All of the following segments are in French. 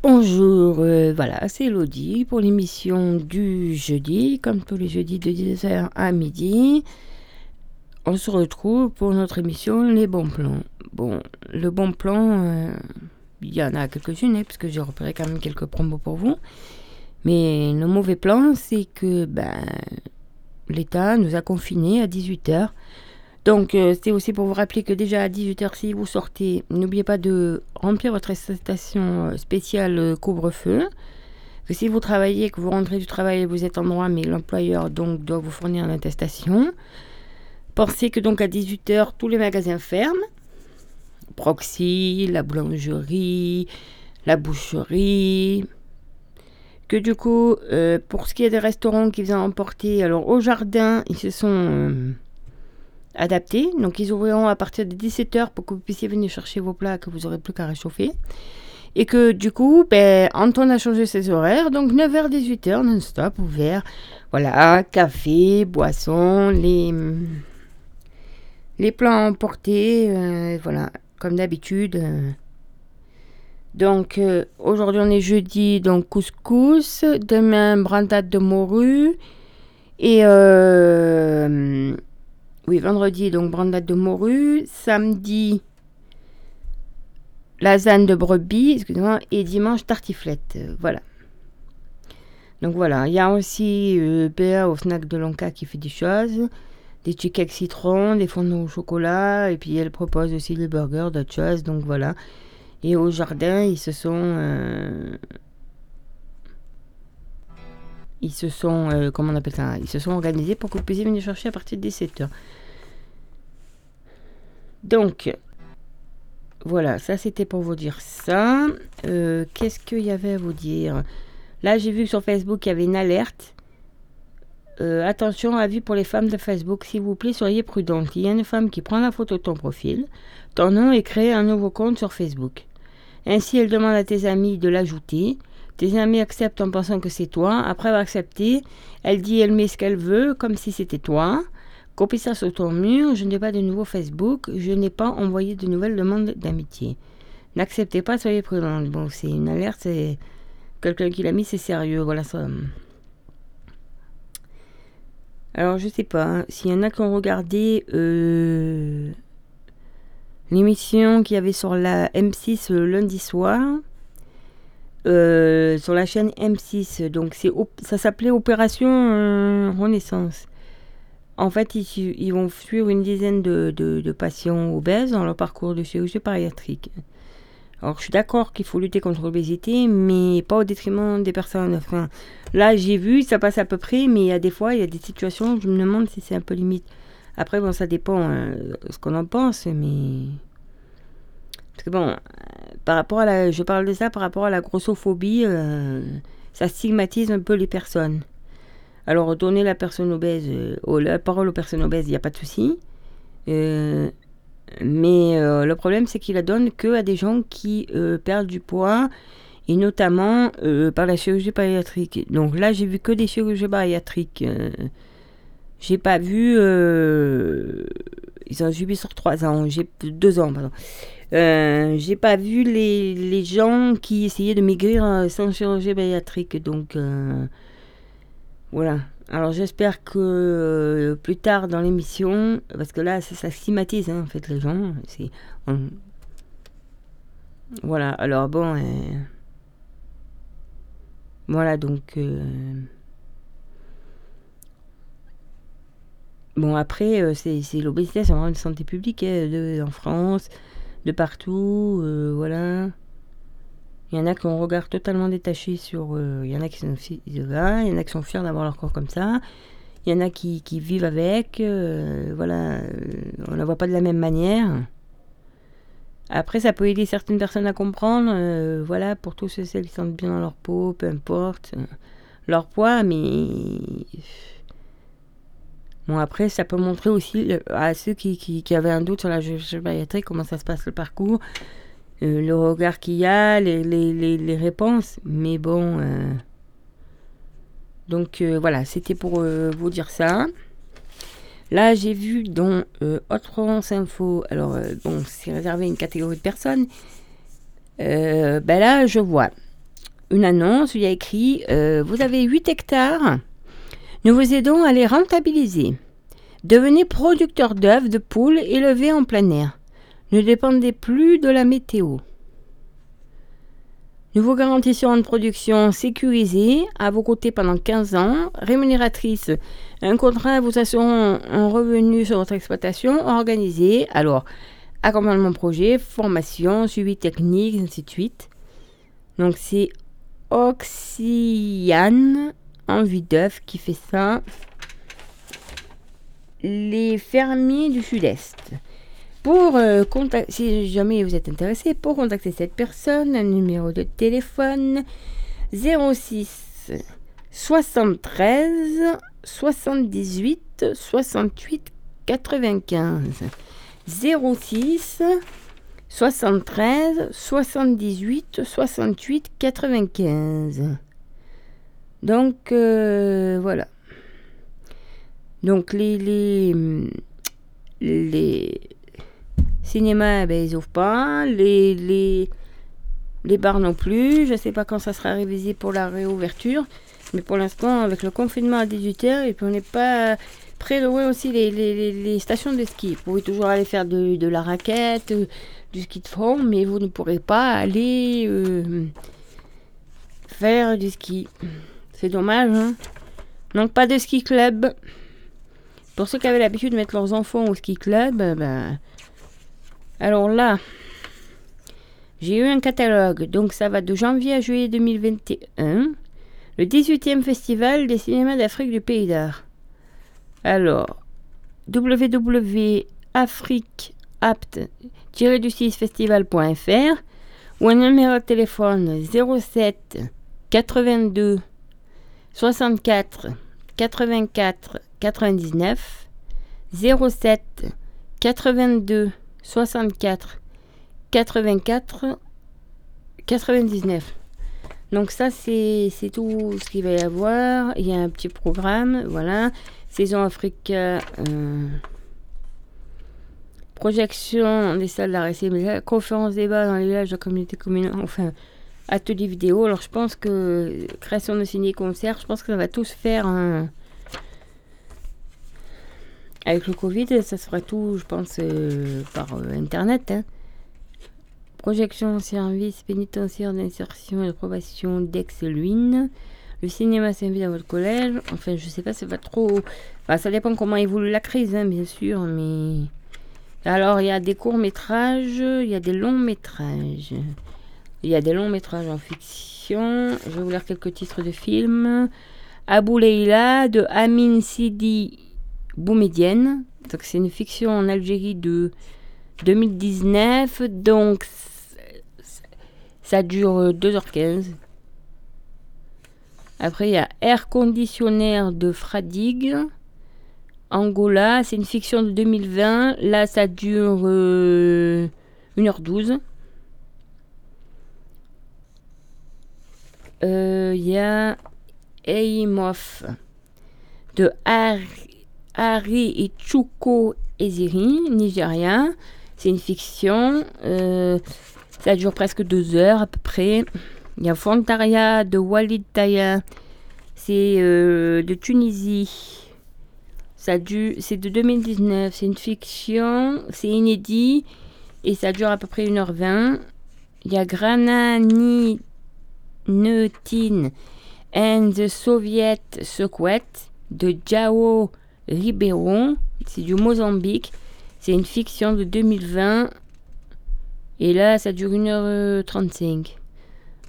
Bonjour, euh, voilà, c'est Elodie pour l'émission du jeudi, comme tous les jeudis de 10h à midi. On se retrouve pour notre émission Les bons plans. Bon, le bon plan, euh, il y en a quelques-unes, hein, parce que j'ai repéré quand même quelques promos pour vous. Mais le mauvais plan, c'est que ben, l'État nous a confinés à 18h. Donc, euh, c'est aussi pour vous rappeler que déjà à 18h, si vous sortez, n'oubliez pas de remplir votre attestation euh, spéciale euh, couvre-feu. Que si vous travaillez, que vous rentrez du travail, vous êtes en droit, mais l'employeur donc doit vous fournir une attestation. Pensez que donc à 18h, tous les magasins ferment. Proxy, la boulangerie, la boucherie. Que du coup, pour ce qui est des restaurants qui viennent emporter, alors au jardin, ils se sont adapté. Donc ils ouvriront à partir de 17h pour que vous puissiez venir chercher vos plats que vous n'aurez plus qu'à réchauffer. Et que du coup, ben, Anton a changé ses horaires, donc 9h-18h non-stop ouvert. Voilà, café, boisson, les, les plats emportés, euh, voilà, comme d'habitude. Donc euh, aujourd'hui on est jeudi, donc couscous, demain brandade de morue et euh, oui, vendredi, donc brandade de morue. Samedi, lasagne de brebis, excusez-moi. Et dimanche, tartiflette. Euh, voilà. Donc voilà, il y a aussi euh, au snack de Lanka qui fait des choses. Des chicken citron, des fondants au chocolat. Et puis elle propose aussi des burgers, d'autres choses. Donc voilà. Et au jardin, ils se sont... Euh, ils se sont, euh, comment on appelle ça? Ils se sont organisés pour que vous puissiez venir chercher à partir de 17h. Donc, voilà, ça c'était pour vous dire ça. Euh, qu'est-ce qu'il y avait à vous dire? Là, j'ai vu sur Facebook qu'il y avait une alerte. Euh, attention, avis pour les femmes de Facebook, s'il vous plaît, soyez prudentes. Il y a une femme qui prend la photo de ton profil, ton nom et crée un nouveau compte sur Facebook. Ainsi, elle demande à tes amis de l'ajouter. Tes amis acceptent en pensant que c'est toi. Après avoir accepté, elle dit elle met ce qu'elle veut, comme si c'était toi. Copie ça sur ton mur, je n'ai pas de nouveau Facebook, je n'ai pas envoyé de nouvelles demandes d'amitié. N'acceptez pas, soyez prudent. Bon, c'est une alerte, c'est quelqu'un qui l'a mis, c'est sérieux, voilà ça. Alors, je sais pas, hein, s'il y en a qui ont regardé euh, l'émission qu'il y avait sur la M6 le lundi soir, euh, sur la chaîne M6, donc ça s'appelait Opération euh, Renaissance. En fait, ils, vont suivre une dizaine de, patients obèses dans leur parcours de chirurgie bariatrique. Alors, je suis d'accord qu'il faut lutter contre l'obésité, mais pas au détriment des personnes. Enfin, là, j'ai vu, ça passe à peu près, mais il y a des fois, il y a des situations où je me demande si c'est un peu limite. Après, bon, ça dépend hein, ce qu'on en pense, mais. Parce que bon, par rapport à la. Je parle de ça par rapport à la grossophobie, euh, ça stigmatise un peu les personnes. Alors, donner la personne obèse, euh, la parole aux personnes obèses, il n'y a pas de souci. Euh, mais euh, le problème, c'est qu'il la donne que à des gens qui perdent du poids, et notamment par la chirurgie bariatrique. Donc là, j'ai vu que des chirurgies bariatriques. j'ai pas vu. ils ont subi sur trois ans, j'ai deux ans, pardon. j'ai pas vu les, les, gens qui essayaient de maigrir sans chirurgie bariatrique. Donc, voilà. Alors j'espère que euh, plus tard dans l'émission, parce que là ça, stigmatise hein, en fait les gens. Voilà, alors bon. Euh, voilà donc. Euh, bon après, c'est, l'obésité, c'est vraiment une santé publique hein, en France, de partout, voilà. Il y en a qui ont un regard totalement détaché sur. Euh, il y en a qui sont il y en a qui sont fiers d'avoir leur corps comme ça. Il y en a qui, qui vivent avec. Euh, voilà, euh, on ne la voit pas de la même manière. Après, ça peut aider certaines personnes à comprendre. voilà, pour tous ceux qui se sentent bien dans leur peau, peu importe leur poids, mais. Bon, après, ça peut montrer aussi à ceux qui, qui, qui avaient un doute sur la bariatrique comment ça se passe le parcours. Euh, le regard qu'il y a, les, réponses. Mais bon. Euh, donc euh, voilà, c'était pour vous dire ça. Là, j'ai vu dans Autre France Info, alors bon, c'est réservé à une catégorie de personnes. ben là, je vois une annonce il y a écrit Vous avez 8 hectares, nous vous aidons à les rentabiliser. Devenez producteur d'œufs de poules élevés en plein air. Ne dépendez plus de la météo. Nous vous garantissons une production sécurisée à vos côtés pendant 15 ans, rémunératrice. Un contrat vous assurant un revenu sur votre exploitation organisé. Alors, accompagnement projet, formation, suivi technique, ainsi de suite. Donc, c'est Oxyane Envie d'œuf qui fait ça. Les fermiers du Sud-Est. Pour euh, contacter, si jamais vous êtes intéressé, pour contacter cette personne, un numéro de téléphone 06 73 78 68 95 06 73 78 68 95 donc euh, voilà. Donc les les les Cinéma, ben, ils ouvrent pas. Les, les, les bars non plus. Je ne sais pas quand ça sera révisé pour la réouverture. Mais pour l'instant, avec le confinement à 18h, et puis on n'est pas près de aussi les, les, les, stations de ski. Vous pouvez toujours aller faire de, de la raquette, euh, du ski de fond, mais vous ne pourrez pas aller euh, faire du ski. C'est dommage, hein Donc pas de ski club. Pour ceux qui avaient l'habitude de mettre leurs enfants au ski club, ben, alors là, j'ai eu un catalogue, donc ça va de janvier à juillet 2021. Le 18e festival des cinémas d'Afrique du Pays d'Art. Alors, www.afriqueapt-du6festival.fr ou un numéro de téléphone 07 82 64 84 99 07 82 64 84 99. Donc ça, c'est tout ce qu'il va y avoir. Il y a un petit programme, voilà. Saison Afrique, euh, projection des salles d'arrêt, conférence débat dans les villages de communauté commune, enfin, atelier vidéo. Alors je pense que création de ciné-concert, je pense que ça va tous faire un... Avec le Covid, ça sera tout, je pense, euh, par euh, Internet. Hein. Projection service pénitentiaire d'insertion et de probation d'Aix-Luynes. Le cinéma s'invite dans votre collège. Enfin, je sais pas, c'est pas trop. ça dépend comment évolue la crise, hein, bien sûr, mais. Alors, il y a des courts-métrages, il y a des longs-métrages. Il y a des longs-métrages en fiction. Je vais vous lire quelques titres de films. Abou Leila de Amin Sidi Boumedienne. Donc c'est une fiction en Algérie de 2019. Donc ça dure 2h15. Euh, Après il y a Air Conditionnaire de Fradig. Angola, c'est une fiction de 2020. Là ça dure 1h12. Euh, euh, il y a Eimof de Harry Harry et Chuko Eziri, nigérien. C'est une fiction. Euh, ça dure presque deux heures à peu près. Il y a Fontaria de Walid Taya. C'est euh, de Tunisie. Ça c'est de 2019. C'est une fiction. C'est inédit. Et ça dure à peu près 1h20. Il y a Granani Neutin and the Soviet Secret de Jao Riberon, c'est du Mozambique. C'est une fiction de 2020. Et là, ça dure 1h35.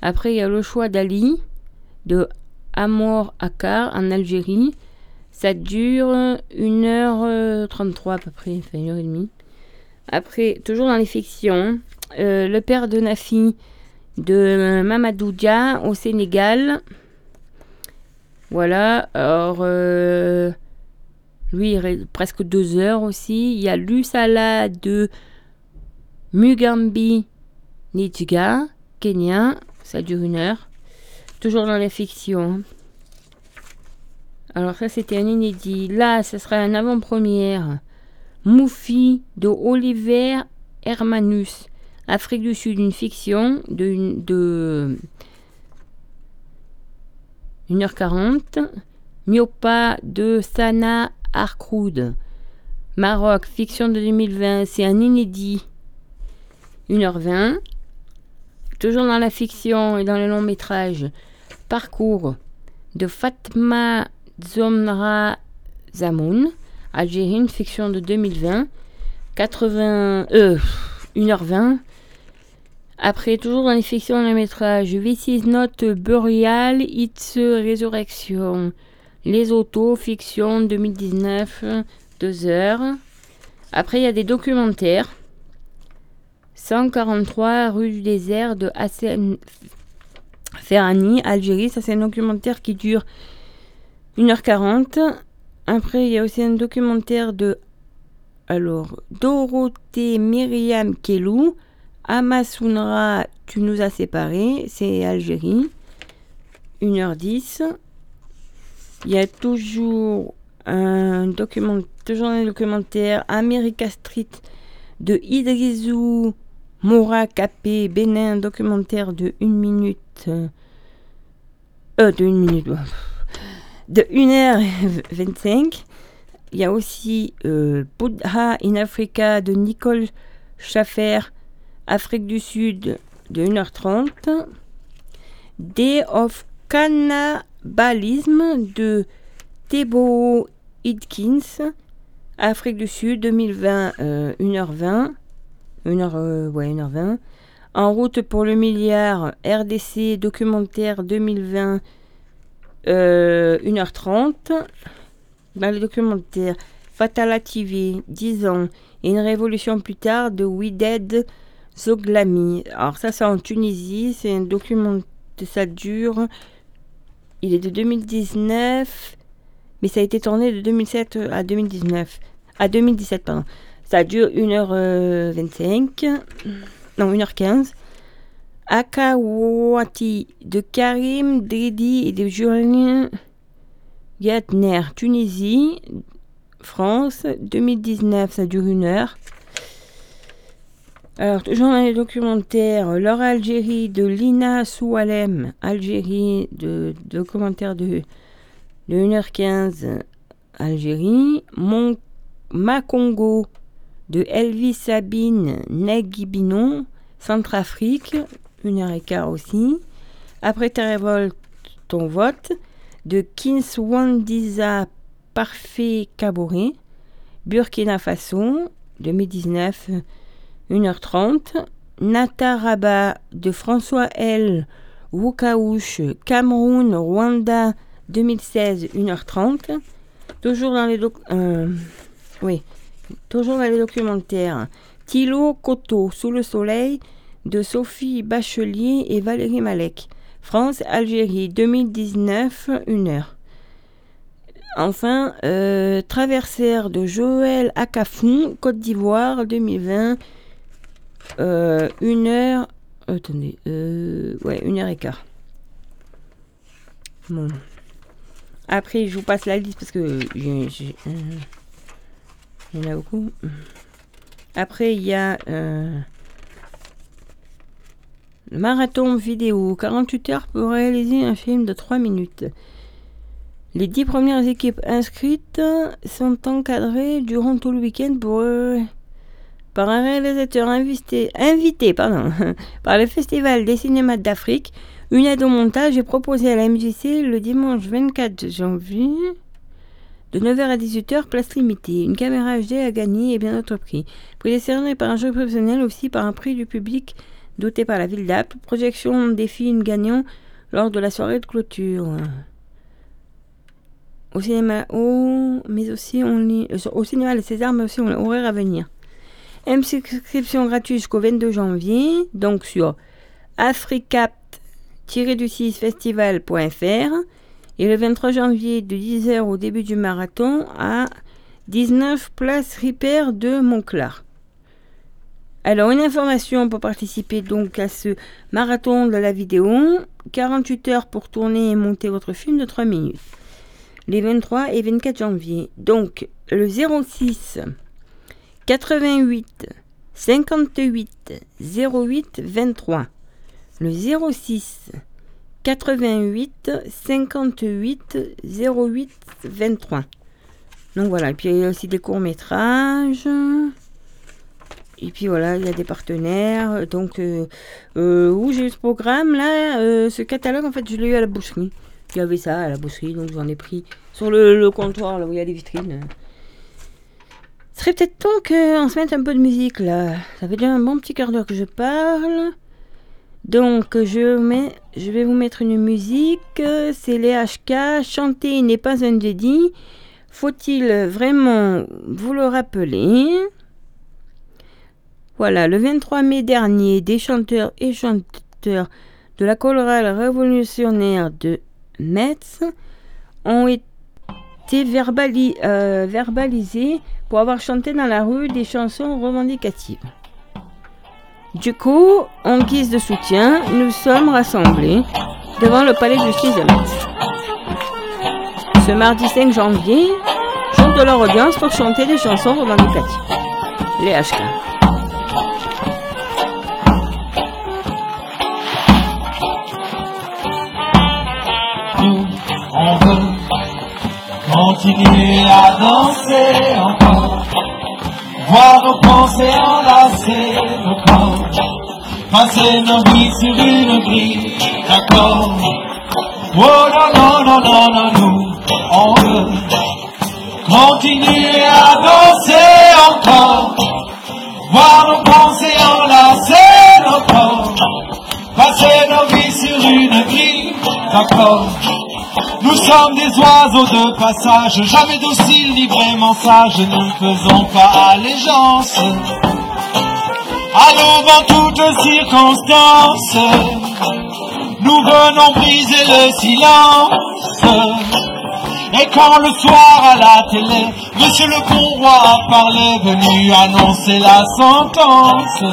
Après, il y a le choix d'Ali de Amor Akar en Algérie. Ça dure 1h33 à peu près, enfin 1h30. Après, toujours dans les fictions, euh, Le père de Nafi de Mamadou Dia au Sénégal. Voilà, alors euh, lui, il presque deux heures aussi. Il y a Lusala de Mugambi Nidjiga, Kenya. Ça dure une heure. Toujours dans la fiction. Alors ça, c'était un inédit. Là, ce sera un avant-première. Moufi de Oliver Hermanus. Afrique du Sud, une fiction de, de 1h40. Miopa de Sana Arkroud. Maroc, fiction de 2020, c'est un inédit. 1h20. Toujours dans la fiction et dans le long métrage, Parcours de Fatma Zomra Zamoun, Algérine, fiction de 2020. 80, euh, 1h20. Après, toujours dans les fictions, le métrage This is not Burial, it's Resurrection. Les autos, fiction 2019, 2 heures. Après, il y a des documentaires. 143 rue du désert de Hassan Ferrani, Algérie. Ça, c'est un documentaire qui dure 1h40. Après, il y a aussi un documentaire de alors, Dorothée Myriam Kelou, Amasunra, tu nous as séparés, c'est Algérie, 1h10. Il y a toujours un, un documentaire America Street de Idrizou Mora Capé, Bénin, documentaire de 1 minute. Euh, de 1 minute. De 1h25. Il y a aussi euh, Buddha in Africa de Nicole Schaffer, Afrique du Sud de 1h30. Day of Cannibalism de Thebo Hidkins, Afrique du Sud 2020, 1h20. 1h, ouais, 1h20. En route pour le milliard, RDC documentaire 2020, 1h30. Euh, dans le documentaire Fatala TV, 10 ans et une révolution plus tard de Wided Zoglami. Alors ça c'est en Tunisie, c'est un documentaire, ça dure, il est de 2019, mais ça a été tourné de 2007 à 2019, à 2017 pardon. Ça dure 1h25, non 1h15. Akawati de Karim Dridi et de Julien Gatner, Tunisie, France, 2019, ça dure une heure. Alors, toujours dans les documentaires, L'Or Algérie de Lina Soualem, Algérie, de documentaire de, de 1h15, Algérie. Mon, Macongo de Elvis Sabine Negibinon, Centrafrique, 1h15 aussi. Après ta révolte, ton vote de Kinswandiza Parfait Kaboré, Burkina Faso, 2019, 1h30. Nataraba de François L. Wukaouche, Cameroun, Rwanda, 2016, 1h30. Toujours dans les, euh, oui, toujours dans les documentaires. Thilo Koto, Sous le soleil, de Sophie Bachelier et Valérie Malek. France-Algérie 2019, 1 heure. Enfin, euh, Traversaire de Joël Acafon, Côte d'Ivoire 2020, euh, 1 heure. Attendez, euh, ouais, 1 heure et quart. Après, je vous passe la liste parce que j'ai, euh, il y en a beaucoup. Après, il y Marathon vidéo, 48 heures pour réaliser un film de 3 minutes. Les 10 premières équipes inscrites sont encadrées durant tout le week-end par un réalisateur invité, pardon, par le Festival des cinémas d'Afrique. Une aide au montage est proposée à la MJC le dimanche 24 janvier de 9h à 18h, place limitée. Une caméra HD à gagner et bien d'autres prix. Prix décerné par un jeu professionnel aussi par un prix du public doté par la ville d'Apple, projection des films gagnants lors de la soirée de clôture. Au cinéma, oh, mais aussi euh, au cinéma Les César, mais aussi on horaire à venir. Inscription gratuite jusqu'au 22 janvier, donc sur africap-du6festival.fr et le 23 janvier de 10h au début du marathon à 19 place Ripper de Montclar. Alors, une information pour participer donc à ce marathon de la vidéo. 48 heures pour tourner et monter votre film de 3 minutes. Les 23 et 24 janvier. Donc, le 06 88 58 08 23. Le 06 88 58 08 23. Donc voilà, et puis il y a aussi des courts-métrages. Et puis voilà, il y a des partenaires. Donc, euh, euh, où j'ai eu ce programme là, euh, ce catalogue, en fait, je l'ai eu à la boucherie. Il y avait ça à la boucherie, donc j'en ai pris sur le, comptoir là où il y a les vitrines. Serait peut-être temps qu'on se mette un peu de musique là. Ça fait déjà un bon petit quart d'heure que je parle. Donc, je, mets, je vais vous mettre une musique. C'est les HK. Chanter n'est pas un dédit. Faut-il vraiment vous le rappeler? Voilà, le 23 mai dernier, des chanteurs et chanteurs de la chorale révolutionnaire de Metz ont été euh, verbalisés pour avoir chanté dans la rue des chansons revendicatives. Du coup, en guise de soutien, nous sommes rassemblés devant le palais de justice. Ce mardi 5 janvier, jour de leur audience pour chanter des chansons revendicatives. Les HK. Continuer à danser encore, voir nos pensées enlacer nos corps, passer nos vies sur une grille d'accord. Oh non, non, non, non, non, nous, on veut continuer à danser encore, voir nos pensées enlacer nos corps, passer nos vies sur une grille d'accord. Nous sommes des oiseaux de passage, jamais dociles ni vraiment sages, nous ne faisons pas allégeance. Allons dans toutes circonstances, nous venons briser le silence. Et quand le soir à la télé, Monsieur le bon roi a venu annoncer la sentence,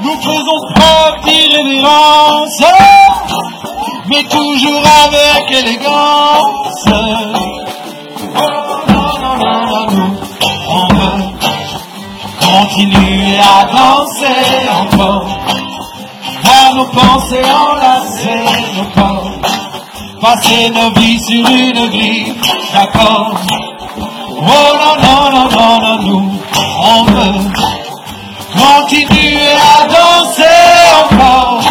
nous faisons preuve d'irrévérence mais toujours avec élégance. On veut continuer à danser encore, à nos pensées enlacer nos corps, passer nos vies sur une grille d'accord. Oh non, non, non, non, non, nous, on veut continuer à danser encore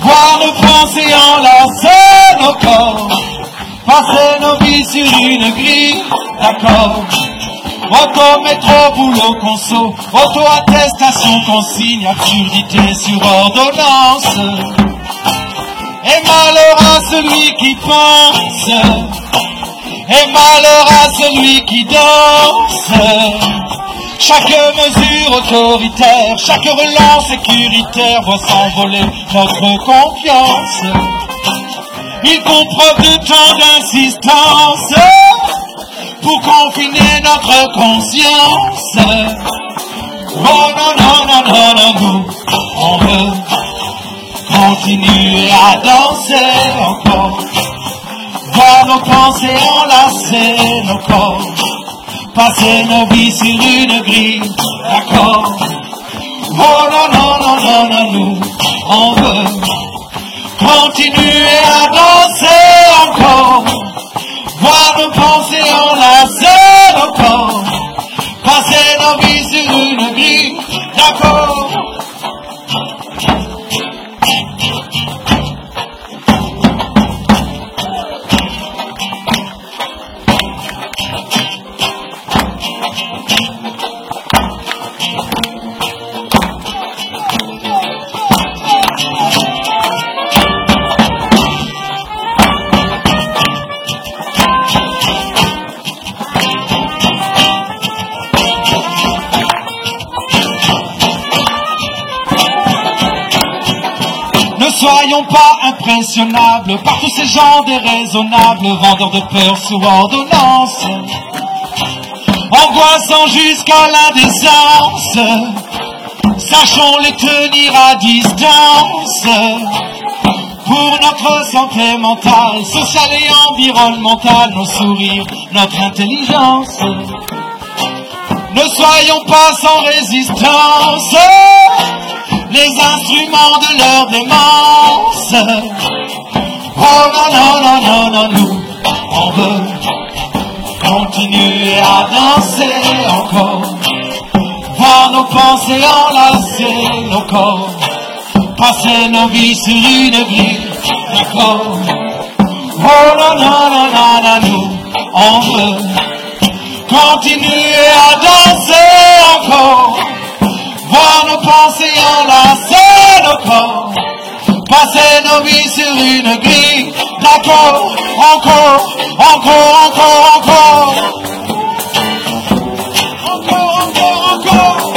voir nos pensées enlacer nos corps, passer nos vies sur une grille, d'accord. Auto, métro, boulot, conso, auto-attestation, consigne, absurdité sur ordonnance. Et malheur à celui qui pense, et malheur à celui qui danse. Chaque mesure autoritaire, chaque relance sécuritaire voit s'envoler notre confiance. Il font preuve de tant d'insistance pour confiner notre conscience. Oh non, non, non, non, non, nous, on veut continuer à danser encore, voir nos pensées enlacer nos corps passer nos vies sur une grille, d'accord. Oh non, non, non, non, non, nous, on veut continuer à danser encore, voir nos pensées enlacer encore, passer nos vies sur une grille, d'accord pas impressionnables par tous ces gens déraisonnables, vendeurs de peur sous ordonnance, angoissant jusqu'à l'indécence. Sachons les tenir à distance pour notre santé mentale, sociale et environnementale, nos sourires, notre intelligence. Ne soyons pas sans résistance les instruments de leur démence. Oh non, non, non, non, non, nous, on veut continuer à danser encore. Voir nos pensées enlacer nos corps. Passer nos vies sur une grille, d'accord. Oh non, non, non, non, non, nous, on veut continuer à danser encore. Voir nos pensées enlacer nos corps. Passer nos vies sur une grille, d'accord. Encore, encore, encore, encore. Encore, encore, encore.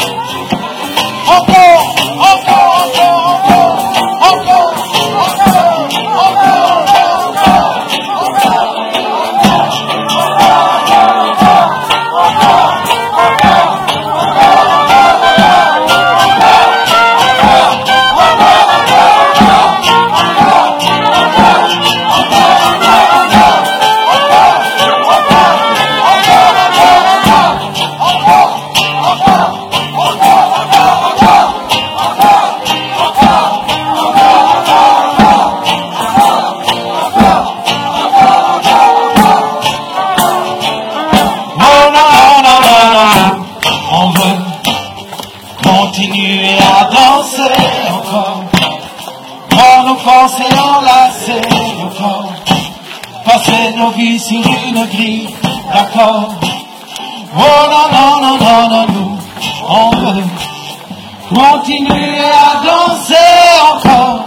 Encore, Oh non, non, non, non, non, nous, on veut continuer à danser encore.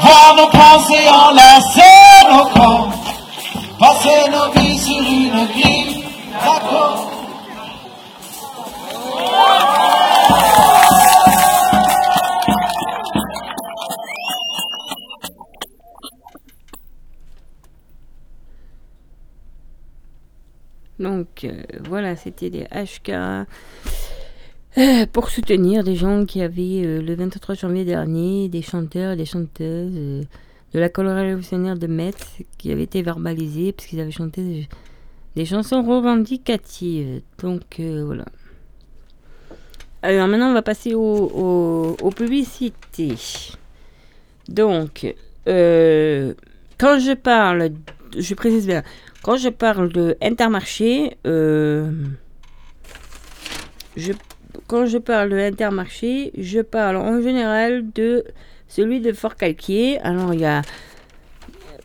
Voir nos pensées enlacer nos corps. Passer nos vies sur une grille, d'accord. Donc euh, voilà, c'était des HK euh, pour soutenir des gens qui avaient euh, le 23 janvier dernier, des chanteurs et des chanteuses de la chorale révolutionnaire de Metz qui avaient été verbalisés parce qu'ils avaient chanté des, chansons revendicatives. Donc voilà. Alors maintenant, on va passer au- au- aux publicités. Donc, quand je parle, je précise bien, quand je parle de Intermarché, euh, je, quand je parle de Intermarché, je parle en général de celui de Fort Calquier. Alors, il y a.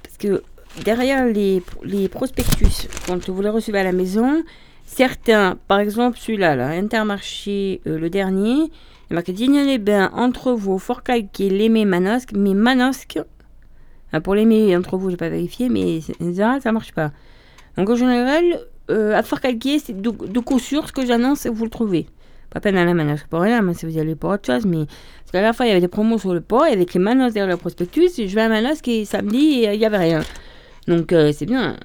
Parce que derrière les, les prospectus, quand vous les recevez à la maison, certains, par exemple celui-là, là, Intermarché, euh, le dernier, il y a marqué Digne-les-Bains, Entrevaux, Fort Calquier, Lémé, Manosque. Mais Manosque, ah, pour l'aimer entre vous, j'ai pas vérifié, mais général, ça marche pas. Donc en général, euh, à Fort Calquier, c'est de, coup sûr, ce que j'annonce, vous le trouvez. Pas peine à la Manosque pour rien, mais si vous y allez pour autre chose, mais parce qu'à la fois, il y avait des promos sur le port, et avec les Manosque derrière le prospectus, je vais à Manosque et samedi, et, euh, il y avait rien. Donc euh, c'est bien.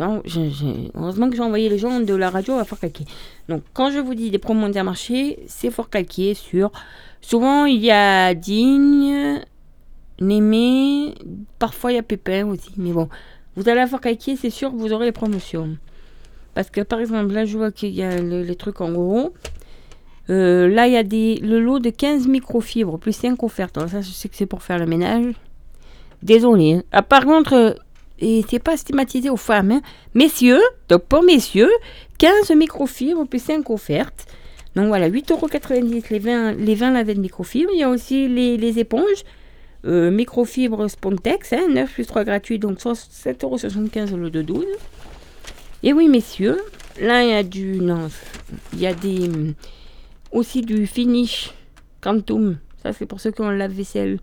Heureusement que j'ai envoyé les gens de la radio à Fort Calquier. Donc quand je vous dis des promos intermarchés, c'est Fort Calquier sur... Souvent, il y a Digne, Némé, parfois il y a Pépin aussi, mais bon. Vous allez Fort Calquier, c'est sûr que vous aurez les promotions. Parce que par exemple, là je vois qu'il y a le- les trucs en gros. Euh, là il y a des, le lot de 15 microfibres plus 5 offertes. Alors ça je sais que c'est pour faire le ménage. Désolé. hein. Ah, par contre, euh, et c'est pas stigmatisé aux femmes. hein. Messieurs, donc pour messieurs, 15 microfibres plus 5 offertes. Donc voilà, 8,90€ les 20, les 20 lavets de microfibres. Il y a aussi les, les éponges. Euh, microfibre Spontex, hein, 9 plus 3 gratuits, donc 7,75€ au lieu de 12. Et oui, messieurs, là il y a du. Non, il y a des. Aussi du finish Quantum. Ça, c'est pour ceux qui ont le lave-vaisselle.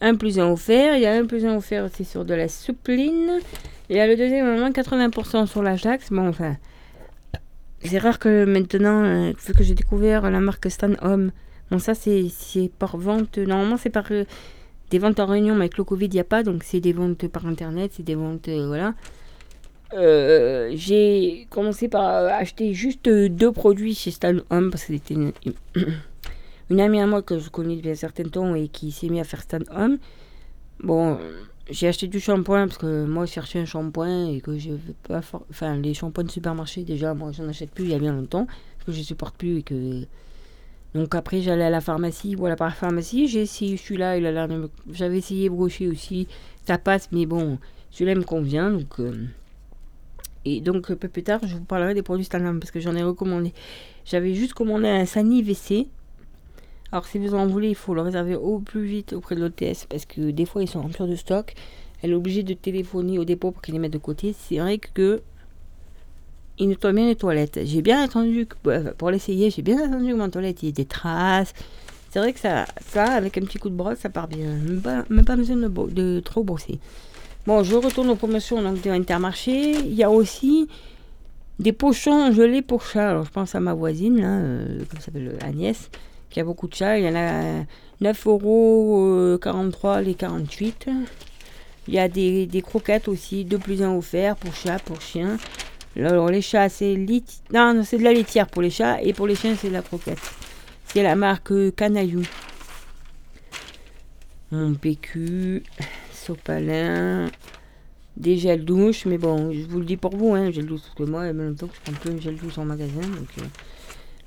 1 plus 1 offert. Il y a 1 plus 1 offert aussi sur de la soupline. Il y a le deuxième à moins 80% sur l'Ajax. Bon, enfin. C'est rare que maintenant, euh, vu que j'ai découvert la marque Stan Home, bon, ça c'est c'est par vente. Normalement, c'est par. euh, des ventes en réunion, mais avec le Covid, il n'y a pas, donc c'est des ventes par internet, c'est des ventes, euh, voilà. Euh, j'ai commencé par euh, acheter juste deux produits chez Stan Home parce que c'était une, amie à moi que je connais depuis un certain temps et qui s'est mis à faire Stan Home. Bon, j'ai acheté du shampoing parce que moi je cherchais un shampoing et que je veux pas. Enfin, les shampoings de supermarché, déjà, moi j'en achète plus il y a bien longtemps parce que je supporte plus et que Donc après, j'allais à la pharmacie. Voilà, par la pharmacie, j'ai essayé celui-là. Il a l'air de J'avais essayé brocher aussi. Ça passe, mais bon, celui-là me convient. Donc, euh, Et donc, un peu plus tard, je vous parlerai des produits Stanam parce que j'en ai recommandé. J'avais juste commandé un Sani WC. Alors, si vous en voulez, il faut le réserver au plus vite auprès de l'hôtesse parce que des fois, ils sont remplis de stock. Elle est obligée de téléphoner au dépôt pour qu'ils les mettent de côté. C'est vrai que il nettoie bien les toilettes. J'ai bien attendu, que, bah, pour l'essayer, j'ai bien attendu que mon toilette il y ait des traces. C'est vrai que ça, ça, avec un petit coup de brosse, ça part bien. Même pas, besoin de, de trop brosser. Bon, je retourne aux promotions donc, de Intermarché. Il y a aussi des pochons gelés pour chat. Alors, je pense à ma voisine, là, euh, comment ça s'appelle, Agnès, qui a beaucoup de chats. Il y en a 9 euros, euh, 43 les 48. Il y a des, des croquettes aussi, 2 plus 1 offerts pour chat, pour chien. Alors les chats, c'est lit... non, non, c'est de la laitière pour les chats et pour les chiens, c'est de la croquette. C'est la marque Canaillou. Mon PQ, Sopalin, des gels douche, mais bon, je vous le dis pour vous, hein, gel douche, que moi, y a même que je prends plus un gel douche en magasin. Donc, euh,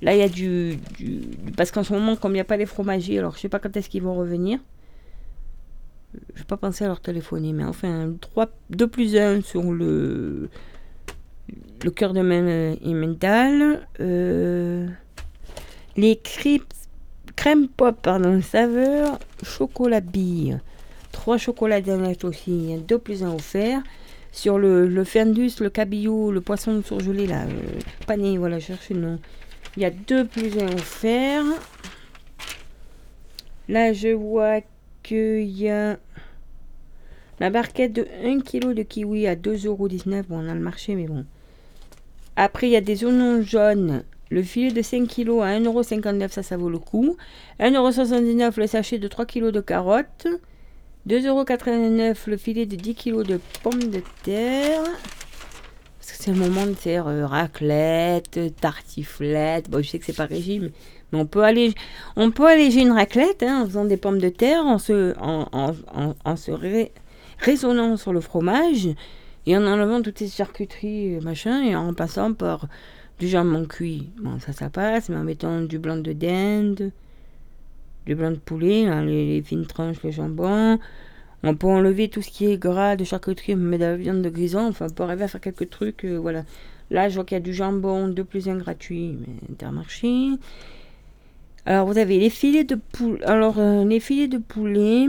là, il y a du, du- Parce qu'en ce moment, comme il n'y a pas les fromagers, alors je sais pas quand est-ce qu'ils vont revenir. Je vais pas penser à leur téléphoner, mais enfin, 3, 2 plus 1 sur le le cœur de euh, et mental. Les crêpes, crème pop, pardon, saveur chocolat bille. Trois chocolats d'aneth aussi, deux plus un offert. Sur le, le fendus, le cabillaud, le poisson surgelé, là, euh, voilà, je cherche le nom. Il y a deux plus un offert. Là, je vois qu'il y a la barquette de 1 kg de kiwi à 2,19€. Bon, on a le marché, mais bon. Après, il y a des oignons jaunes. Le filet de 5 kg à 1,59€, ça, ça vaut le coup. 1,79€ le sachet de 3 kg de carottes. 2,89€ le filet de 10 kg de pommes de terre. Parce que c'est le moment de faire euh, raclette, tartiflette. Bon, je sais que c'est pas régime, mais on peut aller, on peut alléger une raclette hein, en faisant des pommes de terre, en se, en, en, sur le fromage et en enlevant toutes ces charcuteries, euh, machin, et en passant par du jambon cuit. Bon, ça, ça passe, mais en mettant du blanc de dinde, du blanc de poulet, hein, les, fines tranches, le jambon. On peut enlever tout ce qui est gras de charcuterie, met de la viande de grison, enfin, on peut arriver à faire quelques trucs, euh, voilà. Là, je vois qu'il y a du jambon, 2 plus 1 gratuit, mais Intermarché. Alors, vous avez les filets de poulet. Alors, euh, les filets de poulet,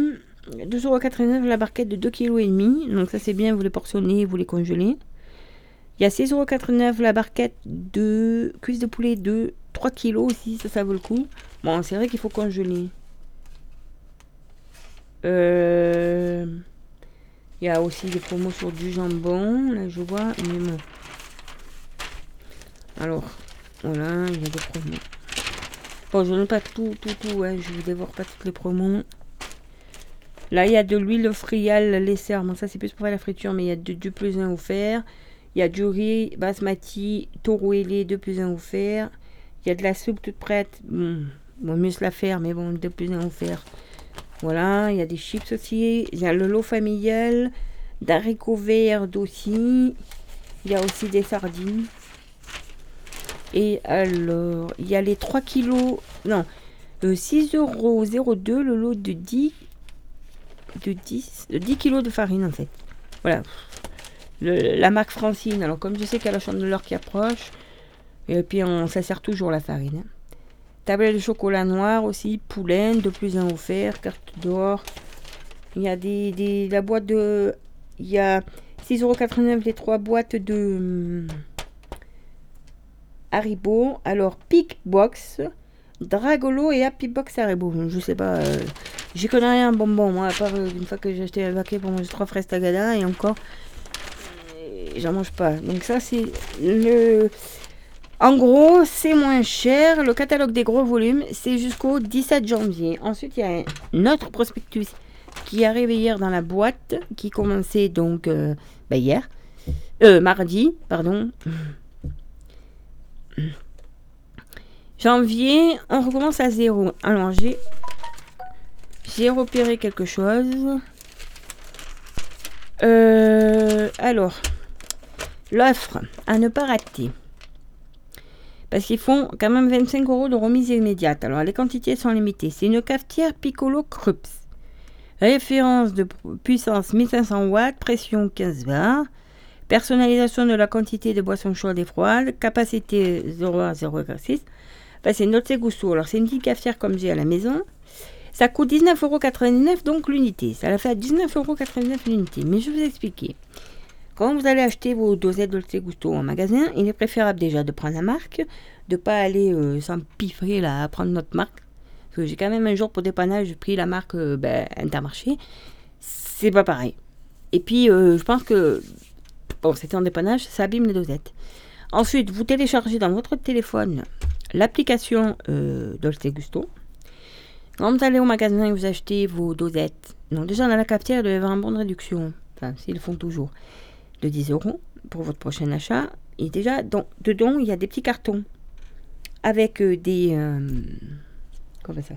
2,89€ la barquette de 2,5 kg. Donc, ça, c'est bien, vous les portionnez, vous les congelez. Il y a 6,89€ la barquette de cuisses de poulet de 3 kg aussi, ça, ça vaut le coup. Bon, c'est vrai qu'il faut congeler. Euh, Il y a aussi des promos sur du jambon, là, je vois. mais bon. Alors, voilà, il y a des promos. Bon, je ne pas tout, tout, tout, hein, je vous dévore pas toutes les promos. Là, il y a de l'huile friale laissée. Bon, ça, c'est plus pour faire la friture, mais il y a du, du plus un offert. Il y a du riz basmati, taureau ailé, 2 plus 1 offert. Il y a de la soupe toute prête. Bon, bon mieux se la faire, mais bon, 2 plus 1 offert. Voilà, il y a des chips aussi. Il y a le lot familial, d'haricots verts aussi. Il y a aussi des sardines. Et alors, il y a les 3 kilos, non, euh, 6,02 euros le lot de 10, de 10, de 10 kilos de farine en fait. Voilà. Le- la marque Francine. Alors, comme je sais qu'il y a la chandeleur qui approche, et puis on, ça sert toujours la farine. hein. Tablette de chocolat noir aussi, poulaine, de plus un offert, carte d'or. Il y a des, des- la boîte de. Il y a 6,89€ les trois boîtes de. hum, Haribo. Alors, Pick Box, Dragolo et Happy Box Haribo. Je sais pas. euh, J'y connais rien en bonbon, moi, à part euh, une fois que j'ai acheté un paquet pour manger trois fraises Tagada et encore. J'en mange pas. Donc, ça, c'est le. En gros, c'est moins cher. Le catalogue des gros volumes, c'est jusqu'au 17 janvier. Ensuite, il y a un autre prospectus qui est arrivé hier dans la boîte, qui commençait donc euh, ben, hier. Euh, mardi, pardon. Janvier, on recommence à zéro. Alors, j'ai repéré quelque chose. Euh, alors, l'offre à ne pas rater. Parce qu'ils font quand même 25 euros de remise immédiate. Alors les quantités sont limitées. C'est une cafetière Piccolo Krups. Référence de puissance 1500 watts, pression 15 bars. Personnalisation de la quantité de boissons chaudes et froides. Capacité 0 à 0,6. Enfin, c'est Note Gusto. Alors c'est une petite cafetière comme j'ai à la maison. Ça coûte 19,99€ donc l'unité. Ça la fait à 19,99€ l'unité. Mais je vais vous expliquer. Quand vous allez acheter vos dosettes Dolce Gusto en magasin, il est préférable déjà de prendre la marque, de ne pas aller euh, s'empiffrer là à prendre notre marque. Parce que j'ai quand même un jour pour dépannage pris la marque euh, ben, Intermarché. C'est pas pareil. Et puis euh, je pense que bon, c'était en dépannage, ça abîme les dosettes. Ensuite, vous téléchargez dans votre téléphone l'application Dolce Gusto. Quand vous allez au magasin et vous achetez vos dosettes, donc déjà dans la cafetière, il doit y avoir un bon de réduction, enfin s'ils font toujours, de 10 euros pour votre prochain achat. Et déjà, dans, dedans, il y a des petits cartons avec euh, des, euh, comment ça,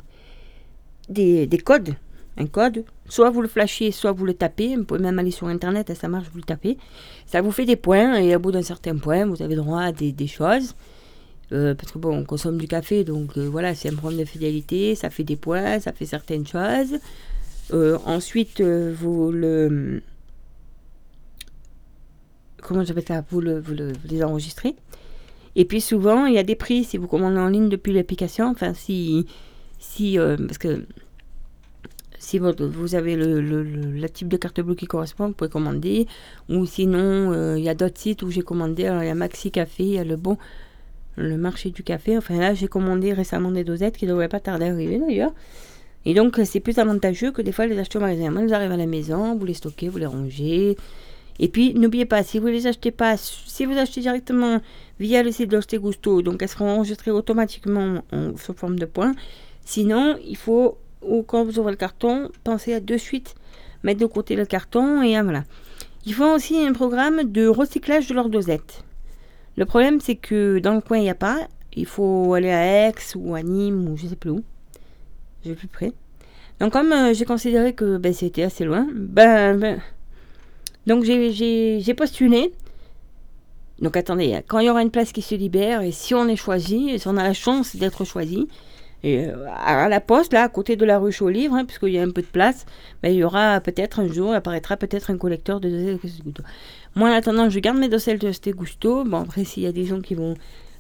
des, des codes. Un code, soit vous le flashez, soit vous le tapez. Vous pouvez même aller sur internet, ça marche, vous le tapez. Ça vous fait des points, et au bout d'un certain point, vous avez droit à des, des choses. Euh, parce que bon, on consomme du café, donc euh, voilà, c'est un problème de fidélité, ça fait des points, ça fait certaines choses. Euh, ensuite, vous le. Comment j'appelle ça vous, le, vous, le, vous les enregistrez. Et puis souvent, il y a des prix si vous commandez en ligne depuis l'application. Enfin, si. si parce que. Si vous, vous avez le, le, le, type de carte bleue qui correspond, vous pouvez commander. Ou sinon, il y a d'autres sites où j'ai commandé. Alors, il y a Maxi Café, il y a le bon le marché du café. Enfin là, j'ai commandé récemment des dosettes qui ne devraient pas tarder à arriver d'ailleurs. Et donc, c'est plus avantageux que des fois les acheter au magasin. Elles arrivent à la maison, vous les stockez, vous les rangez. Et puis, n'oubliez pas, si vous les achetez pas, si vous achetez directement via le site d'Oste Gusto, donc elles seront enregistrées automatiquement en, sous forme de points. Sinon, il faut, ou quand vous ouvrez le carton, pensez à de suite mettre de côté le carton et voilà. Ils font aussi un programme de recyclage de leurs dosettes. Le problème, c'est que dans le coin, il n'y a pas. Il faut aller à Aix ou à Nîmes ou je sais plus où. Je vais plus près. Donc, comme euh, j'ai considéré que ben, c'était assez loin, ben, ben donc j'ai postulé. Donc, attendez, quand il y aura une place qui se libère et si on est choisi, si on a la chance d'être choisi, et euh, à la poste, là, à côté de la rue Chaud-Livre, hein, puisqu'il y a un peu de place, ben, il y aura peut-être un jour, apparaîtra peut-être un collecteur de Moi, en attendant, je garde mes dossiers de Ste Gusto. Bon, après, s'il y a des gens qui vont.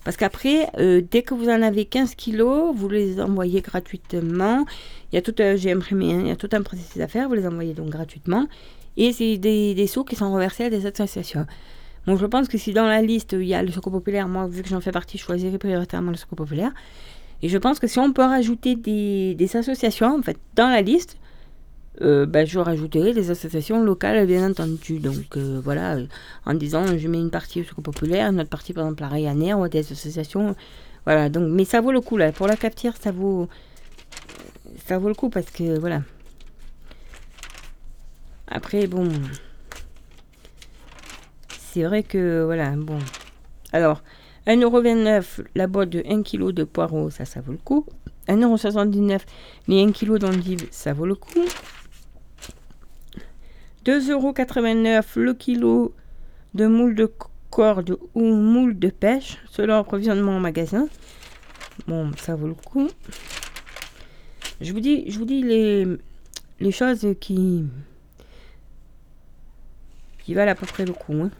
Parce qu'après, euh, dès que vous en avez 15 kilos, vous les envoyez gratuitement. Il y a tout un, j'ai imprimé, hein, il y a tout un processus à faire, vous les envoyez donc gratuitement. Et c'est des, des sous qui sont reversés à des associations. Bon, je pense que si dans la liste, il y a le Secours Populaire, moi, vu que j'en fais partie, je choisirai prioritairement le Secours Populaire. Et je pense que si on peut rajouter des associations, en fait, dans la liste, bah, je rajouterai des associations locales, bien entendu. Donc euh, voilà, euh, en disant je mets une partie au Secours Populaire, une autre partie par exemple à Ryanair ou des associations. Voilà, donc, mais ça vaut le coup là. Pour la capture, ça vaut, ça vaut le coup parce que voilà. Après, bon. C'est vrai que voilà, bon. Alors, 1,29€ la boîte de 1 kg de poireaux, ça, ça vaut le coup. 1,79€ les 1 kg d'endives, ça vaut le coup. 2,89€ le kilo de moule de corde ou moule de pêche, selon approvisionnement au magasin. Bon, ça vaut le coup. Je vous dis, je vous dis les, les choses qui, qui valent à peu près le coup. Hein.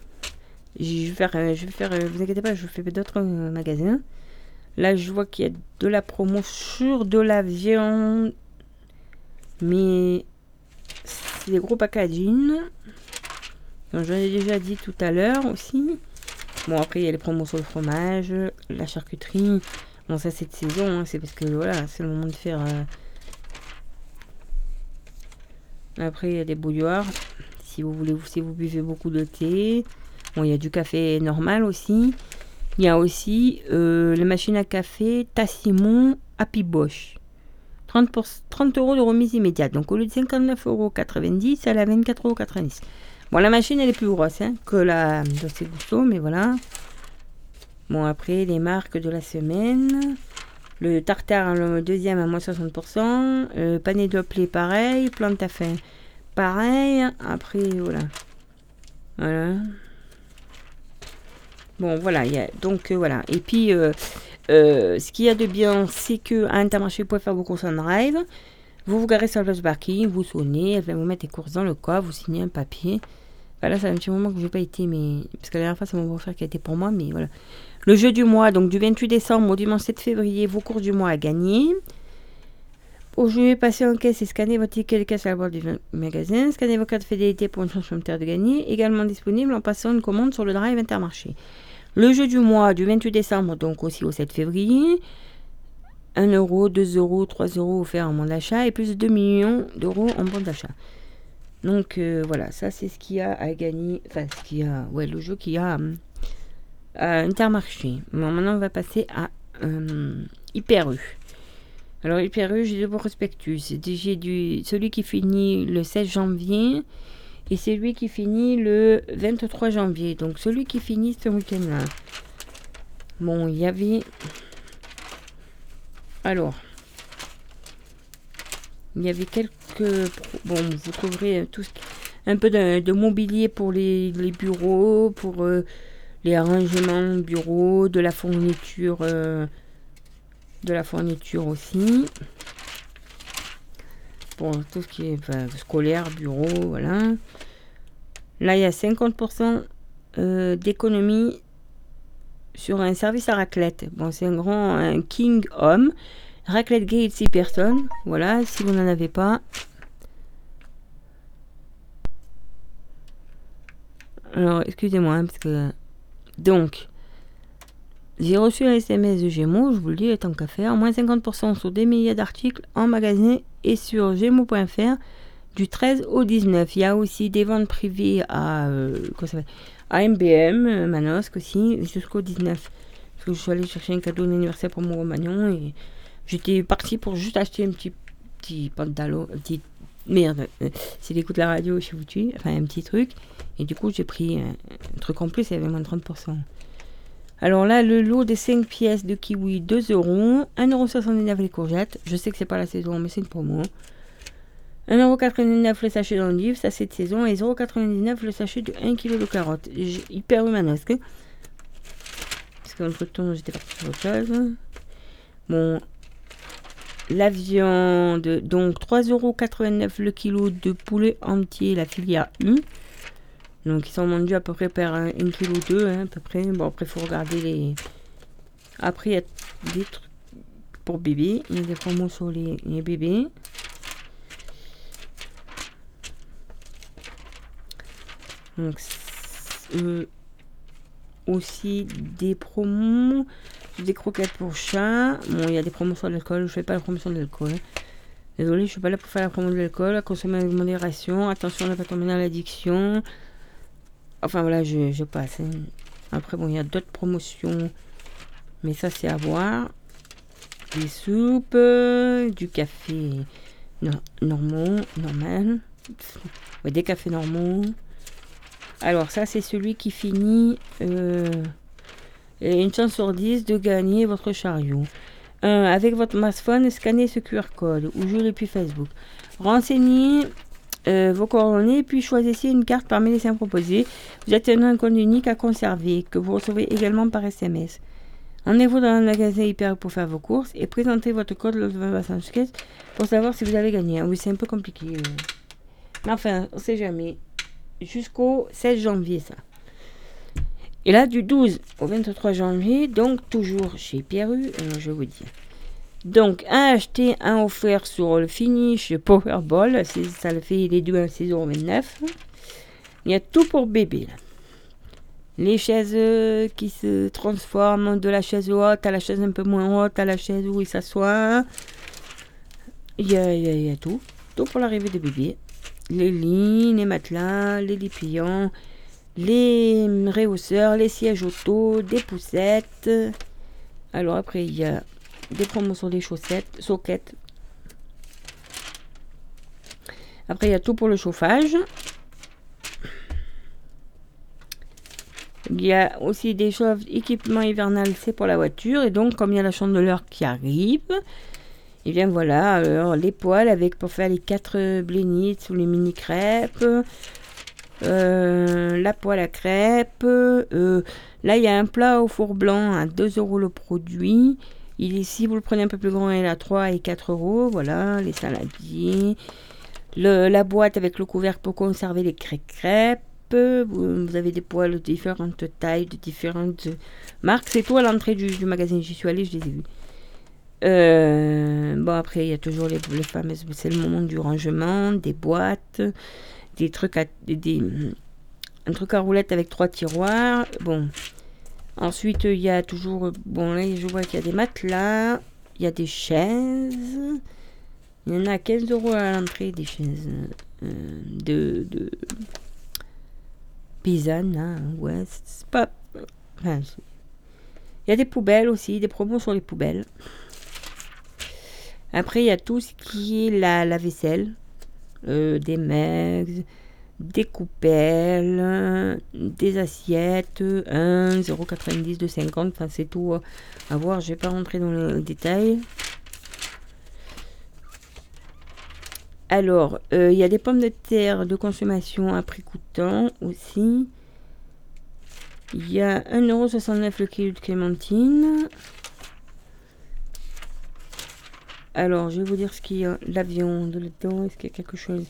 Je vais faire, euh, je vais faire, euh, vous inquiétez pas, je fais d'autres euh, magasins. Là, je vois qu'il y a de la promo sur de la viande. Mais des gros packaging. Comme je l'ai déjà dit tout à l'heure aussi. Bon, après, il y a les promos sur le fromage, la charcuterie. Bon, ça, c'est de saison. Hein, c'est parce que voilà, c'est le moment de faire. Après, il y a des bouilloires. Si vous voulez, si vous buvez beaucoup de thé. Bon, il y a du café normal aussi. Il y a aussi euh, la machine à café Tassimon Happy Bosch. 30, 30 euros de remise immédiate. Donc au lieu de 59,90 euros, elle à 24,90 euros. Bon, la machine, elle est plus grosse hein, que la de Gusto, mais voilà. Bon, après, les marques de la semaine. Le tartare, le deuxième à moins 60%. Euh, pané doppelé, pareil. Plante à fin, pareil. Après, voilà. Voilà. Bon, voilà. y a, donc, euh, voilà. Et puis, euh, euh, ce qu'il y a de bien, c'est qu'à Intermarché, vous pouvez faire vos courses en drive. Vous vous garez sur de parking, vous sonnez, elle va vous mettre les courses dans le coffre, vous signez un papier. Voilà, c'est un petit moment que je n'ai pas été, mais. Parce que la dernière fois, c'est mon beau-frère qui a été pour moi, mais voilà. Le jeu du mois, donc du 28 décembre au dimanche 7 février, vos courses du mois à gagner. Aujourd'hui, passez en caisse et scannez votre ticket de caisse à la porte du magasin. Scannez vos cartes de fidélité pour une chance de gagner. Également disponible en passant une commande sur le drive Intermarché. Le jeu du mois du 28 décembre, donc aussi au 7 février. 1 euro, 2 euros, 3 euros offerts en bon d'achat et plus de 2 millions d'euros en bon d'achat. Donc euh, voilà, ça c'est ce qu'il y a à gagner. Enfin, ce qu'il y a. Ouais, le jeu qu'il y a hum, à Intermarché. Bon, maintenant on va passer à euh, Hyper U. Alors Hyper U, j'ai deux prospectus. J'ai celui qui finit le 16 janvier et celui qui finit le 23 janvier. Donc celui qui finit ce week-end-là. Bon, il y avait. Alors. Il y avait quelques. Bon, vous trouverez tout un peu de, mobilier pour les, les bureaux, pour euh, les arrangements bureaux, de la fourniture. euh, de la fourniture aussi. Pour tout ce qui est scolaire, bureau, voilà. Là, il y a 50% euh, d'économie sur un service à raclette. Bon, c'est un grand, un King Home. Raclette gay de 6 personnes. Voilà, si vous n'en avez pas. Alors, excusez-moi, hein, parce que... Donc, j'ai reçu un SMS de Gémeaux, je vous le dis, tant qu'à faire. Moins 50% sur des milliers d'articles en magasin et sur gémeaux.fr du 13 au 19. Il y a aussi des ventes privées à, euh, à MBM, euh, Manosque aussi, jusqu'au 19. Parce que je suis allée chercher un cadeau d'anniversaire pour mon compagnon et j'étais partie pour juste acheter un petit, petit pantalon, un petit. Merde, euh, s'il écoute la radio, je suis foutu. Enfin, un petit truc. Et du coup, j'ai pris un, truc en plus, il y avait moins de 30%. Alors là, le lot des 5 pièces de kiwi, 2 euros. 1,79€ les courgettes. Je sais que c'est pas la saison, mais c'est une promo. 1,99€ le sachet d'endives, ça c'est de saison. Et 0,99€ le sachet de 1 kg de carottes. Hyper humanesque. Parce qu'entre temps, j'étais partie sur autre chose. Bon. La viande, donc 3,89€ le kilo de poulet entier, la filière U. Donc ils sont vendus à peu près par 1 kg 2, hein, à peu près. Bon, après, il faut regarder les... Après, il y a des trucs pour bébés. Il y a des promos sur les, bébés. Donc, euh, aussi des promos, des croquettes pour chat. Bon, il y a des promos sur l'alcool. Je fais pas la promotion de l'alcool. Désolée, je suis pas là pour faire la promotion de l'alcool. Consommer avec modération. Attention à ne pas tomber dans l'addiction. Enfin voilà, je, passe. hein. Après, bon, il y a d'autres promotions. Mais ça, c'est à voir. Des soupes, euh, du café no- normal. Des cafés normaux. Alors, ça, c'est celui qui finit. euh, une chance sur 10 de gagner votre chariot. Un, avec votre smartphone, scannez ce QR code ou jouez depuis Facebook. Renseignez euh, vos coordonnées, puis choisissez une carte parmi les 5 proposées. Vous obtiendrez un code unique à conserver, que vous recevez également par SMS. Emmenez-vous dans un magasin hyper pour faire vos courses et présentez votre code caisse pour savoir si vous avez gagné. Ah Oui, c'est un peu compliqué. euh. Mais enfin, on sait jamais. Jusqu'au 16 janvier, ça. Et là, du 12 au 23 janvier, donc toujours chez Pierre U, euh, je vous dire. Donc, un acheté, un offert sur le finish Powerball. Ça le fait les deux à 6,29€. Il y a tout pour bébé. Les chaises euh, qui se transforment de la chaise haute à la chaise un peu moins haute, à la chaise où il s'assoit. Il y a, il y a- il y a tout. Tout pour l'arrivée de bébé. Les lits, les matelas, les lits pliants, les réhausseurs, les sièges auto, des poussettes. Alors après, il y a des promos sur les chaussettes, soquettes. Après, il y a tout pour le chauffage. Il y a aussi des choses, équipement hivernal, c'est pour la voiture. Et donc, comme il y a la chandeleur qui arrive, et bien voilà, alors les poêles avec pour faire les quatre blénites ou les mini crêpes. Euh, la poêle à crêpes. euh, là, il y a un plat au four blanc à 2 euros le produit. Il vous le prenez un peu plus grand, il est à 3 et 4 euros. Voilà, les saladiers. La boîte avec le couvercle pour conserver les crê- crêpes. Vous, avez des poêles de différentes tailles, de différentes marques. C'est tout à l'entrée du, magasin. J'y suis allée, je les ai vus. Euh, bon, après, il y a toujours les, les fameuses. C'est le moment du rangement, des boîtes, des trucs à. Des, roulette avec trois tiroirs. Bon. Ensuite, il y a toujours. Bon, là, je vois qu'il y a des matelas. Il y a des chaises. Il y en a à 15 euros à l'entrée, des chaises euh, de, de paysannes, là. Ouais, c'est pas. enfin, il y a des poubelles aussi, des promos sur les poubelles. Après, il y a tout ce qui est la, vaisselle. Euh, des megs, des coupelles, des assiettes, 1, 0,90, 2,50. Enfin, c'est tout euh, à voir. Je vais pas rentrer dans le détail. Alors, euh, il y a des pommes de terre de consommation à prix coûtant aussi. Il y a 1,69€ le kilo de clémentine. Alors, je vais vous dire ce qu'il y a. La viande là-dedans, est-ce qu'il y a quelque chose?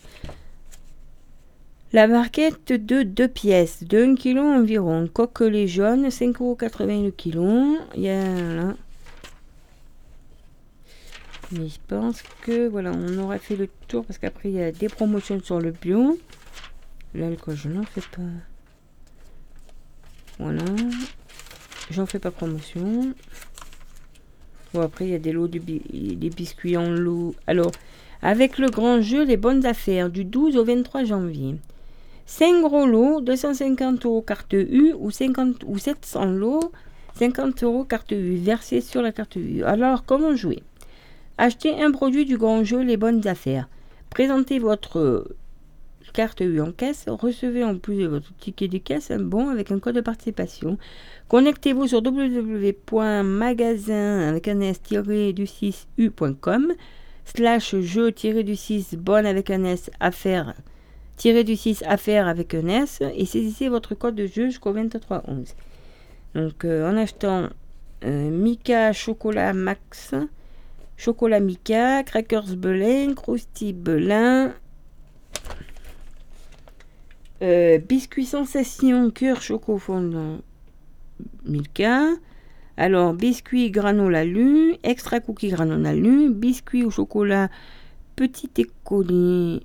La barquette de 2 pièces, 1 kg environ. Coque les jaunes, 5,80€ le kilo. Il y a là. Mais je pense que voilà, on aura fait le tour parce qu'après il y a des promotions sur le bio. L'alcool, je n'en fais pas. Voilà. J'en fais pas promotion. Bon, après, il y a des lots de bi- des biscuits en lot. Alors, avec le grand jeu, les bonnes affaires, du 12 au 23 janvier. 5 gros lots, 250 euros carte U ou, 50, ou 700 lots, 50 euros carte U, versés sur la carte U. Alors, comment jouer? Achetez un produit du grand jeu Les Bonnes Affaires. Présentez votre carte U en caisse. Recevez en plus de votre ticket de caisse un bon avec un code de participation. Connectez-vous sur www.magasin avec un s-du6u.com slash jeu du 6 bonne avec un s affaire du 6 affaire avec un s et saisissez votre code de jeu jusqu'au 23 11. Donc euh, en achetant euh, Mika chocolat max chocolat Mika, crackers Belin, croustilles Belin, euh, biscuits sensation cœur choco fondant Milka. Alors, biscuits granola lu, extra cookie granola lu, biscuits au chocolat petit écolier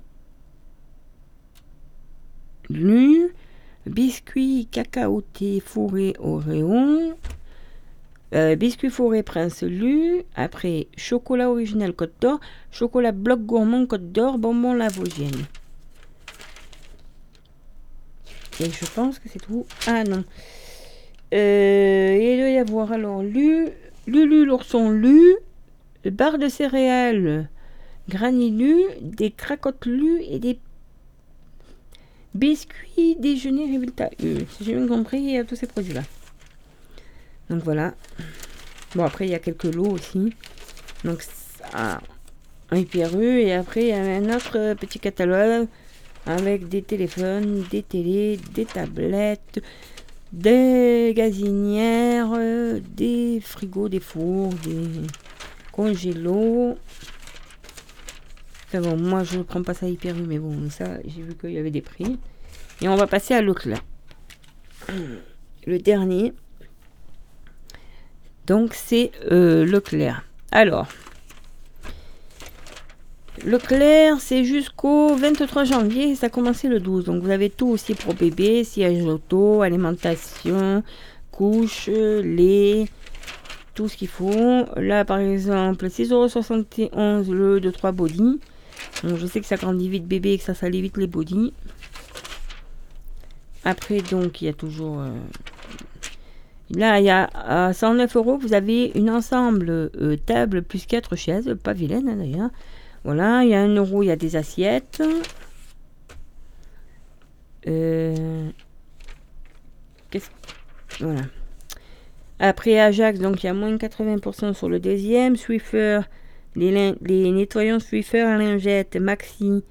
biscuits cacaoté fourré Oreo, euh, biscuit fourré Prince Lu, après chocolat original Côte d'Or, chocolat bloc gourmand Côte d'Or, bonbon Lavoisienne. Et je pense que c'est tout. Ah non. Euh, il doit y avoir alors Lu, Lulu l'ourson Lu, barre de céréales Granilu, des cracottes Lu et des biscuits déjeuner Résultat U. Si j'ai bien compris, il y a tous ces produits-là. Donc voilà. Bon, après, il y a quelques lots aussi. Donc, ça, un hyper-U. Et après, il y a un autre euh, petit catalogue avec des téléphones, des télés, des tablettes, des gazinières, euh, des frigos, des fours, des congélos. Bon, moi, je ne prends pas ça hyper-U, mais bon, ça, j'ai vu qu'il y avait des prix. Et on va passer à Leclerc. Le dernier. Donc c'est euh, Leclerc. Alors, Leclerc, c'est jusqu'au 23 janvier, ça a commencé le 12. Donc vous avez tout aussi pour bébé, siège auto, alimentation, couche, lait, tout ce qu'il faut. Là par exemple, 6,71€ le de 3 body. Je sais que ça grandit vite bébé et que ça salit vite les body. Après donc il y a toujours... euh, Là, il y a à 109 euros, vous avez une ensemble euh, table plus 4 chaises, pas vilaine hein, d'ailleurs. Voilà, il y a 1 euro, il y a des assiettes. Euh, qu'est-ce- Voilà. Après Ajax, donc il y a moins de 80% sur le deuxième. Swiffer, les, nettoyants Swiffer à lingette Maxi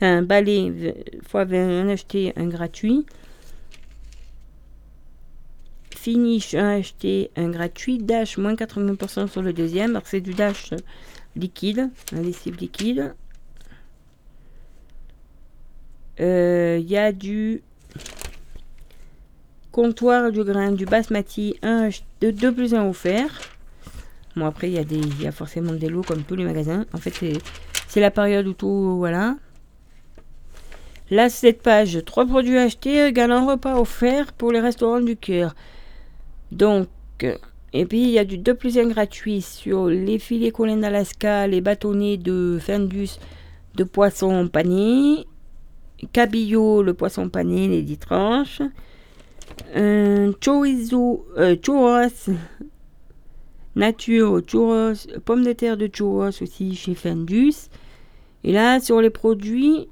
un balai fois 20, un acheté, un gratuit. Finish, un acheté, un gratuit. Dash, moins 80% sur le deuxième. Alors c'est du dash liquide, un lessive liquide. Il euh, y a du comptoir du grain, du basmati, un, de 2 plus 1 offert. Bon, après, il y, a y a forcément des lots comme tous les magasins. En fait, c'est la période où tout. Voilà. Là, cette page, 3 produits achetés un repas offert pour les restaurants du cœur. Donc, et puis il y a du 2 plus 1 gratuit sur les filets collins d'Alaska, les bâtonnets de Findus de poisson pané, cabillaud, le poisson pané, les 10 tranches, un chorizo, euh, nature, churros, pommes de terre de churros aussi chez Findus. Et là, sur les produits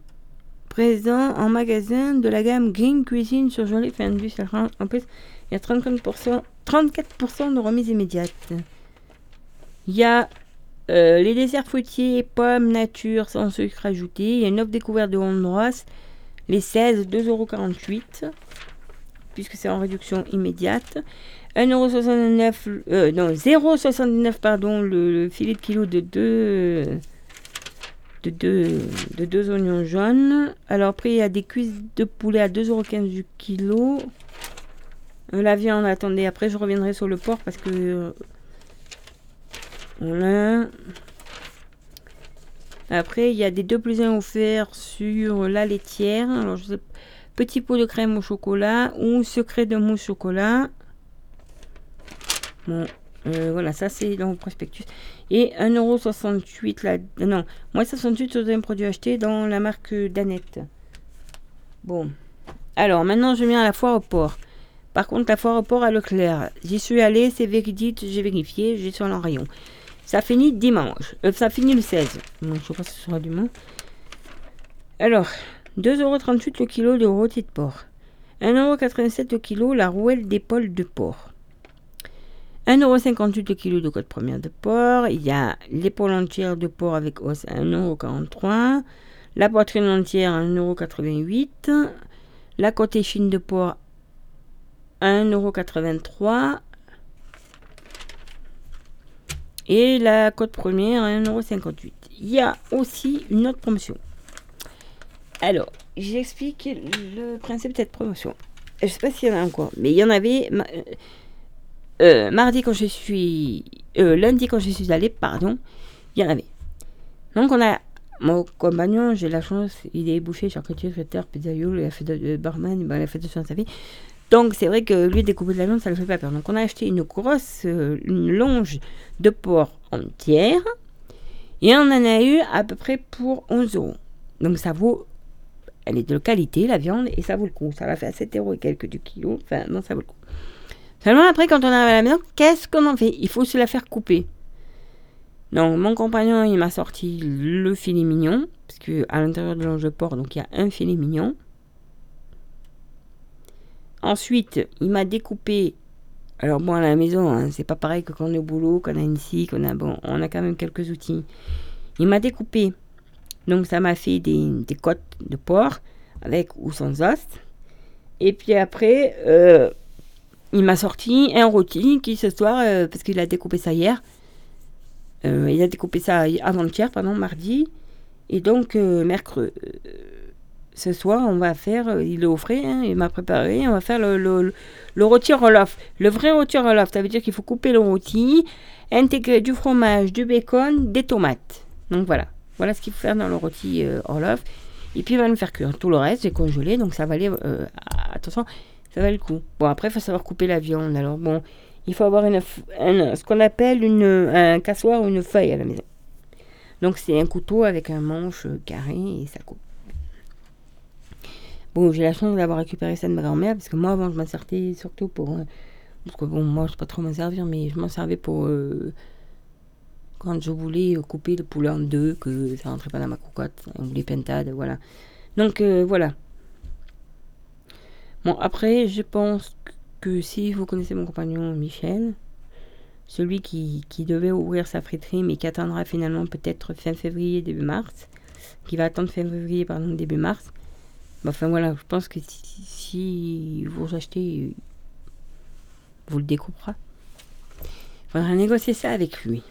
présents en magasin de la gamme Green Cuisine sur Jolie Findus, en plus, il y a 34%, 34 de remise immédiate. Il y a euh, les desserts fruitiers, pommes, nature, sans sucre ajouté. Il y a une offre découverte de Honduras. Les 16, 2,48€. Puisque c'est en réduction immédiate. 1,69€, euh, non, 0,79€ pardon, le, filet de kilo de 2 de deux, de deux oignons jaunes. Alors après, il y a des cuisses de poulet à 2,15€ du kilo. Euh, la viande, attendez, après je reviendrai sur le porc parce que... Euh, voilà. Après, il y a des 2 plus 1 offerts sur la laitière. Alors, je petit pot de crème au chocolat ou secret de mousse chocolat. Euh, voilà, ça c'est dans le prospectus. Et 1,68€ là. Non, moins 68 sur un produit acheté dans la marque Danette. Bon. Alors, maintenant je viens à la foire au porc. Par contre, la foire au port à Leclerc, j'y suis allé, c'est véridique, j'ai vérifié, j'ai sur le rayon. Ça finit dimanche. Euh, ça finit le 16. je pas si ce sera dimanche. Alors, 2,38€ le kilo de rôti de porc. 1,87€ le kilo la rouelle d'épaule de porc. 1,58€ le kilo de côte première de porc. Il y a l'épaule entière de porc avec os à 1,43€. La poitrine entière à 1,88€. La côte échine de porc 1,83€. Et la cote première à 1,58€. Il y a aussi une autre promotion. Alors, j'explique le principe de cette promotion. Je ne sais pas s'il y en a encore, mais il y en avait euh, euh, mardi quand je suis. Euh, lundi quand je suis allé, pardon, il y en avait. Donc on a. Mon compagnon, j'ai la chance, il est bouché, charcutier, traiteur, pizzaïolo, il a fait de, barman, il a fait de sa vie. Donc c'est vrai que lui découper de la viande, ça le fait pas peur. Donc on a acheté une grosse, euh, une longe de porc entière. Et on en a eu à peu près pour 11 euros. Donc ça vaut, elle est de qualité la viande et ça vaut le coup. Ça va faire 7 euros et quelques du kilo. Enfin non, ça vaut le coup. Seulement après quand on arrive à la maison, qu'est-ce qu'on en fait? Il faut se la faire couper. Donc mon compagnon il m'a sorti le filet mignon. Parce que à l'intérieur de l'ange de porc, il y a un filet mignon. Ensuite, il m'a découpé. Alors bon, à la maison, hein, c'est pas pareil que quand on est au boulot, qu'on a une scie, qu'on a bon, on a quand même quelques outils. Il m'a découpé. Donc ça m'a fait des, côtes de porc avec ou sans os. Et puis après, euh, il m'a sorti un rôti qui ce soir, euh, parce qu'il a découpé ça hier. Euh, il a découpé ça avant-hier, pardon, mardi. Et donc, mercredi ce soir, on va faire, euh, il est au frais, hein, il m'a préparé, on va faire le, rôti Roloff. Le vrai rôti Roloff, ça veut dire qu'il faut couper le rôti, intégrer du fromage, du bacon, des tomates. Donc voilà, voilà ce qu'il faut faire dans le rôti euh, Et puis il va nous faire cuire. Tout le reste, j'ai congelé, donc ça va aller, euh, attention, ça va le coup. Bon, après, il faut savoir couper la viande. Alors bon, il faut avoir ce qu'on appelle un cassoir ou une feuille à la maison. Donc c'est un couteau avec un manche carré et ça coupe. Bon, j'ai la chance d'avoir récupéré ça de ma grand-mère, parce que moi, avant, je m'en servais surtout pour. Euh, parce que bon, moi, je ne sais pas trop m'en servir, mais je m'en servais pour. Euh, quand je voulais couper le poulet en deux, que ça rentrait pas dans ma cocotte, ou les pentades, voilà. Donc, euh, voilà. Bon, après, je pense que si vous connaissez mon compagnon Michel, celui qui, qui devait ouvrir sa friterie, mais qui attendra finalement peut-être fin février, début mars, qui va attendre fin février, pardon, début mars. Bah, enfin voilà, je pense que si, vous achetez, vous le découpera. Il faudra négocier ça avec lui.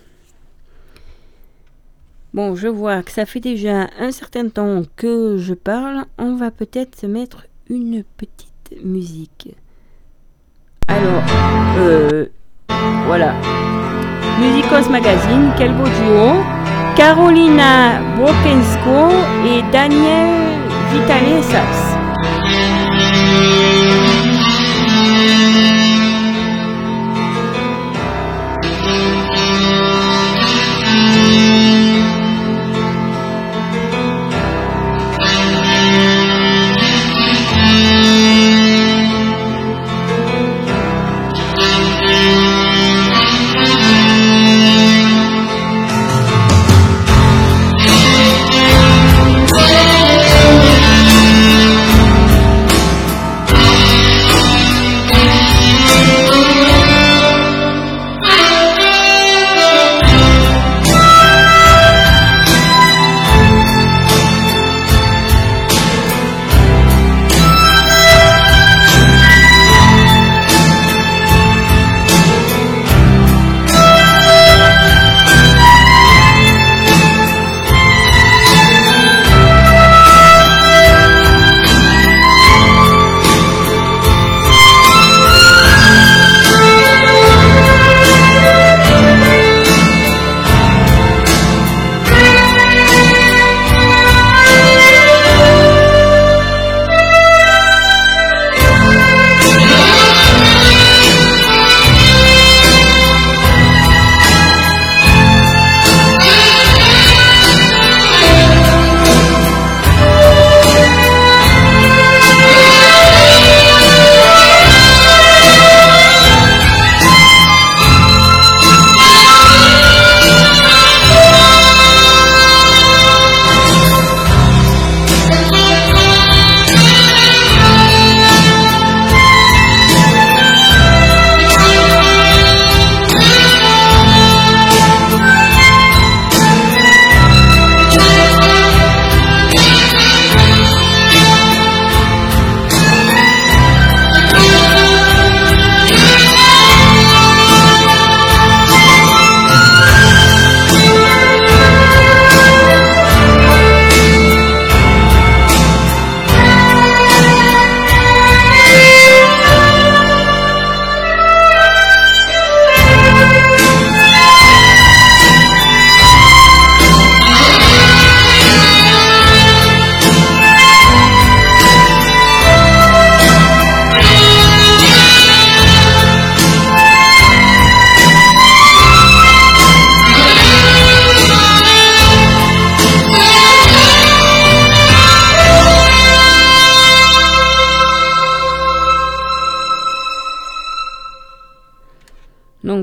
Bon, je vois que ça fait déjà un certain temps que je parle. On va peut-être se mettre une petite musique. Alors, euh, voilà. Musicos Magazine, quel beau duo. Carolina Brokensko et Daniel Vitale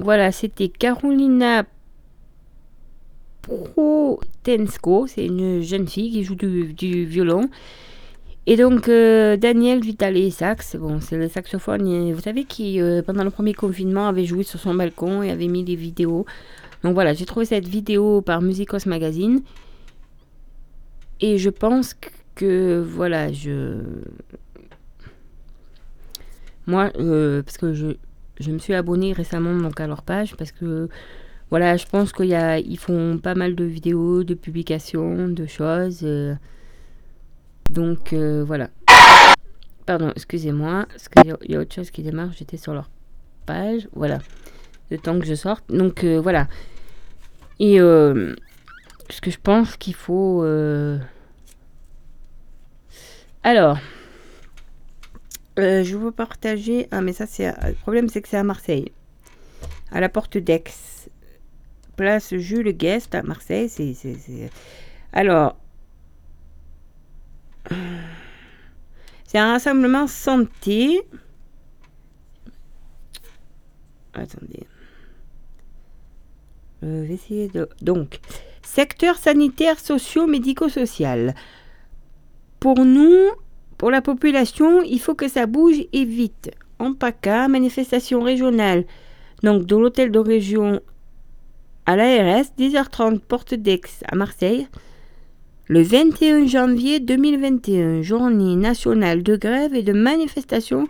voilà, c'était Carolina Protensko, c'est une jeune fille qui joue du, violon. Et donc euh, Daniel Vitale sax, bon c'est le saxophone, vous savez qui euh, pendant le premier confinement avait joué sur son balcon et avait mis des vidéos. Donc voilà, j'ai trouvé cette vidéo par Musicos Magazine. Et je pense que, que, voilà, je... Moi, euh, parce que je, je me suis abonnée récemment donc à leur page parce que voilà, je pense qu'il y a, ils font pas mal de vidéos, de publications, de choses. euh, donc euh, voilà. Pardon, excusez-moi, parce qu'il y, a- autre chose qui démarre. J'étais sur leur page, voilà. Le temps que je sorte. Donc euh, voilà. Et ce que je pense qu'il faut. Alors. Euh, je veux partager. Ah, mais ça, c'est. à- Le problème, c'est que c'est à Marseille. À la porte d'Aix. Place Jules Guest à Marseille. C'est- Alors. C'est un rassemblement santé. Attendez. Euh, je vais essayer de. Donc. Secteur sanitaire socio-médico-social. Pour nous, pour la population, il faut que ça bouge et vite. En PACA, manifestation régionale. Donc, de l'hôtel de région à l'ARS, 10h30, porte d'Aix à Marseille. Le 21 janvier 2021, journée nationale de grève et de manifestation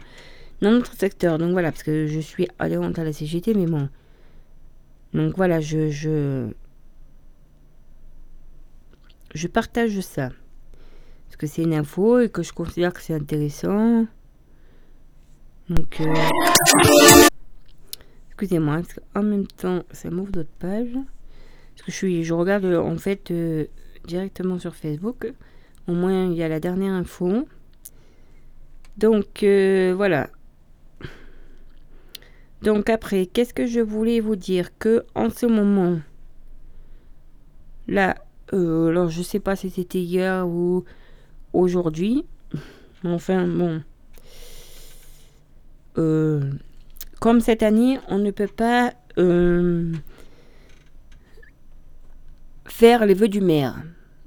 dans notre secteur. Donc voilà, parce que je suis adhérente à la CGT, mais bon. Donc voilà, je, je, je partage ça. Que c'est une info et que je considère que c'est intéressant. Donc, euh, excusez-moi, parce qu'en même temps, ça m'ouvre d'autres pages. Parce que je, suis, je regarde en fait euh, directement sur Facebook. Au moins, il y a la dernière info. Donc, euh, voilà. Donc après, qu'est-ce que je voulais vous dire Que en ce moment, là, euh, alors je sais pas si c'était hier ou aujourd'hui. Enfin, bon. Euh, comme cette année, on ne peut pas euh, faire les vœux du maire.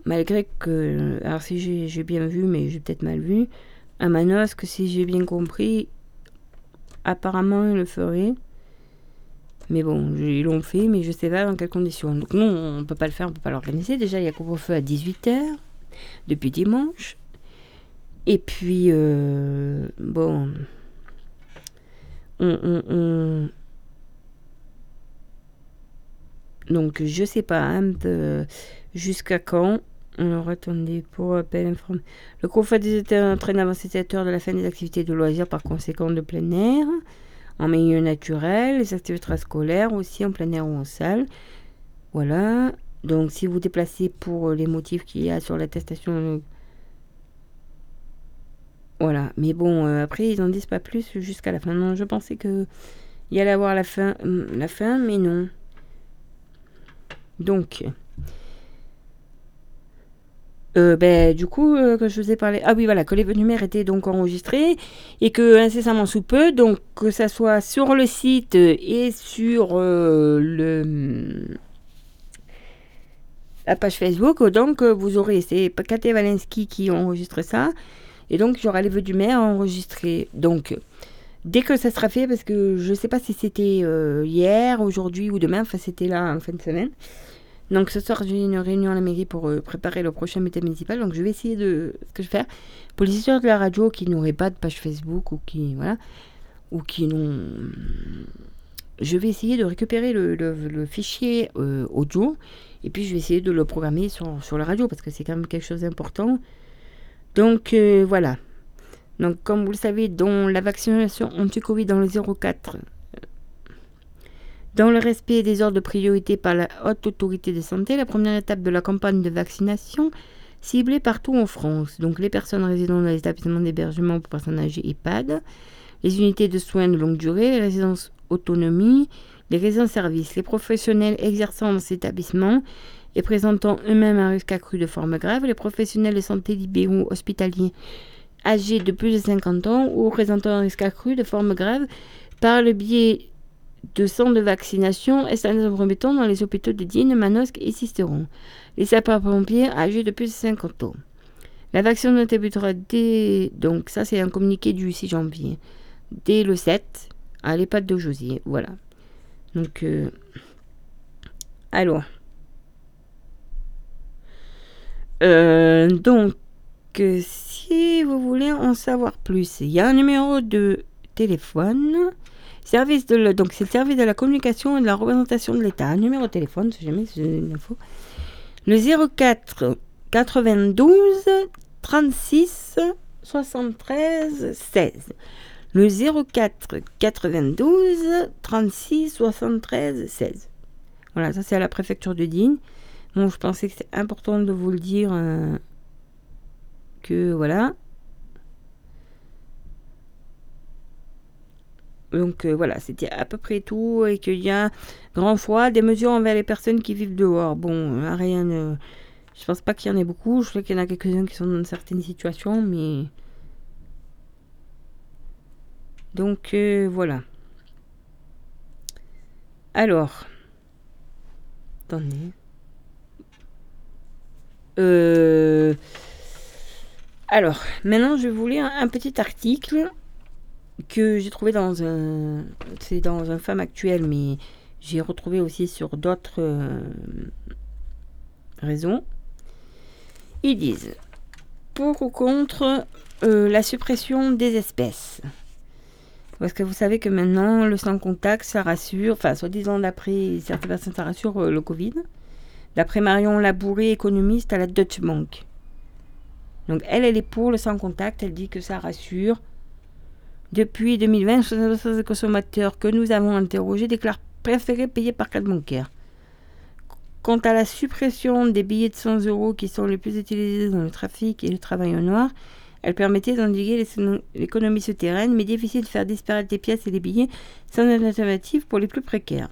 Malgré que, alors si j'ai bien vu, mais j'ai peut-être mal vu, à Manosque, si j'ai bien compris, apparemment ils le feraient. Mais bon, ils l'ont fait, mais je sais pas dans quelles conditions. Donc non, on ne peut pas le faire, on ne peut pas l'organiser. Déjà, il y a couvre-feu à 18h, depuis dimanche. Et puis, euh, bon, on, Donc, je sais pas, hein, jusqu'à quand alors attendez, pour appel informé. Le étés entraîne avant 7 heures de la fin des activités de loisirs par conséquent de plein air en milieu naturel, les activités scolaires aussi en plein air ou en salle. Voilà. Donc si vous déplacez pour les motifs qu'il y a sur l'attestation. Voilà. Mais bon, euh, après, ils n'en disent pas plus jusqu'à la fin. Non, je pensais que y allait avoir la fin, la fin, mais non. Donc. Euh, ben, du coup, euh, que je vous ai parlé. Ah oui, voilà, que les numéros étaient donc enregistrés et que incessamment sous peu, donc que ça soit sur le site et sur le la page Facebook, donc vous aurez, c'est Katé Walensky qui enregistre ça, et donc j'aurai les vœux du maire enregistrés. Donc, dès que ça sera fait, parce que je ne sais pas si c'était hier, aujourd'hui ou demain, enfin c'était là en fin de semaine, donc ce soir, j'ai une réunion à la mairie pour euh, préparer le prochain métier municipal. Donc je vais essayer de ce que je vais faire. Pour les histoires de la radio qui n'auraient pas de page Facebook ou qui voilà ou qui n'ont, je vais essayer de récupérer le, fichier euh, audio et puis je vais essayer de le programmer sur, sur la radio parce que c'est quand même quelque chose d'important. Donc euh, voilà. Donc comme vous le savez, dans la vaccination anti-Covid dans le 04 dans le respect des ordres de priorité par la haute autorité de santé, la première étape de la campagne de vaccination ciblée partout en France. Donc les personnes résidant dans les établissements d'hébergement pour personnes âgées EHPAD, les unités de soins de longue durée, les résidences autonomie, les résidences-services, les professionnels exerçant dans ces établissements et présentant eux-mêmes un risque accru de forme grave, les professionnels de santé libéraux hospitaliers âgés de plus de 50 ans ou présentant un risque accru de forme grave par le biais de centres de vaccination installés en premier temps dans les hôpitaux de Digne, Manosque et Sisteron. Les sapeurs-pompiers âgés de plus de 50 ans. La vaccination débutera dès. Donc, ça, c'est un communiqué du 6 janvier. Dès le 7 à l'EHPAD de Josier. Voilà. Donc. Euh, alors. Euh, donc, si vous voulez en savoir plus, il y a un numéro de téléphone Service de c'est le service de la communication et de la représentation de l'État. Numéro de téléphone, si jamais c'est une info. Le 04 92 36 73 16. Le 04 92 36 73 16. Voilà, ça c'est à la préfecture de Digne. Bon, je pensais que c'est important de vous le dire euh, que voilà. Donc euh, voilà, c'était à peu près tout et qu'il y a grand fois des mesures envers les personnes qui vivent dehors. Bon, euh, rien ne... Je pense pas qu'il y en ait beaucoup. Je sais qu'il y en a quelques-uns qui sont dans certaines situations, mais... Donc voilà. Alors. Attendez. Alors, maintenant je vous lire un petit article que j'ai trouvé dans un. C'est dans un Femme Actuelle, mais j'ai retrouvé aussi sur d'autres euh, raisons. Ils disent pour ou contre euh, la suppression des espèces. Parce que vous savez que maintenant, le sans contact, ça rassure, enfin, soi-disant d'après certaines personnes, ça rassure euh, le Covid. D'après Marion Labouré, économiste à la Deutsche Bank. Donc, elle, elle est pour le sans contact, elle dit que ça rassure. Depuis 2020, 60% des consommateurs que nous avons interrogés déclarent préférer payer par carte bancaire. Quant à la suppression des billets de 100 euros qui sont les plus utilisés dans le trafic et le travail au noir, elle permettait d'endiguer l'économie souterraine, mais difficile de faire disparaître les pièces et les billets sans alternative pour les plus précaires.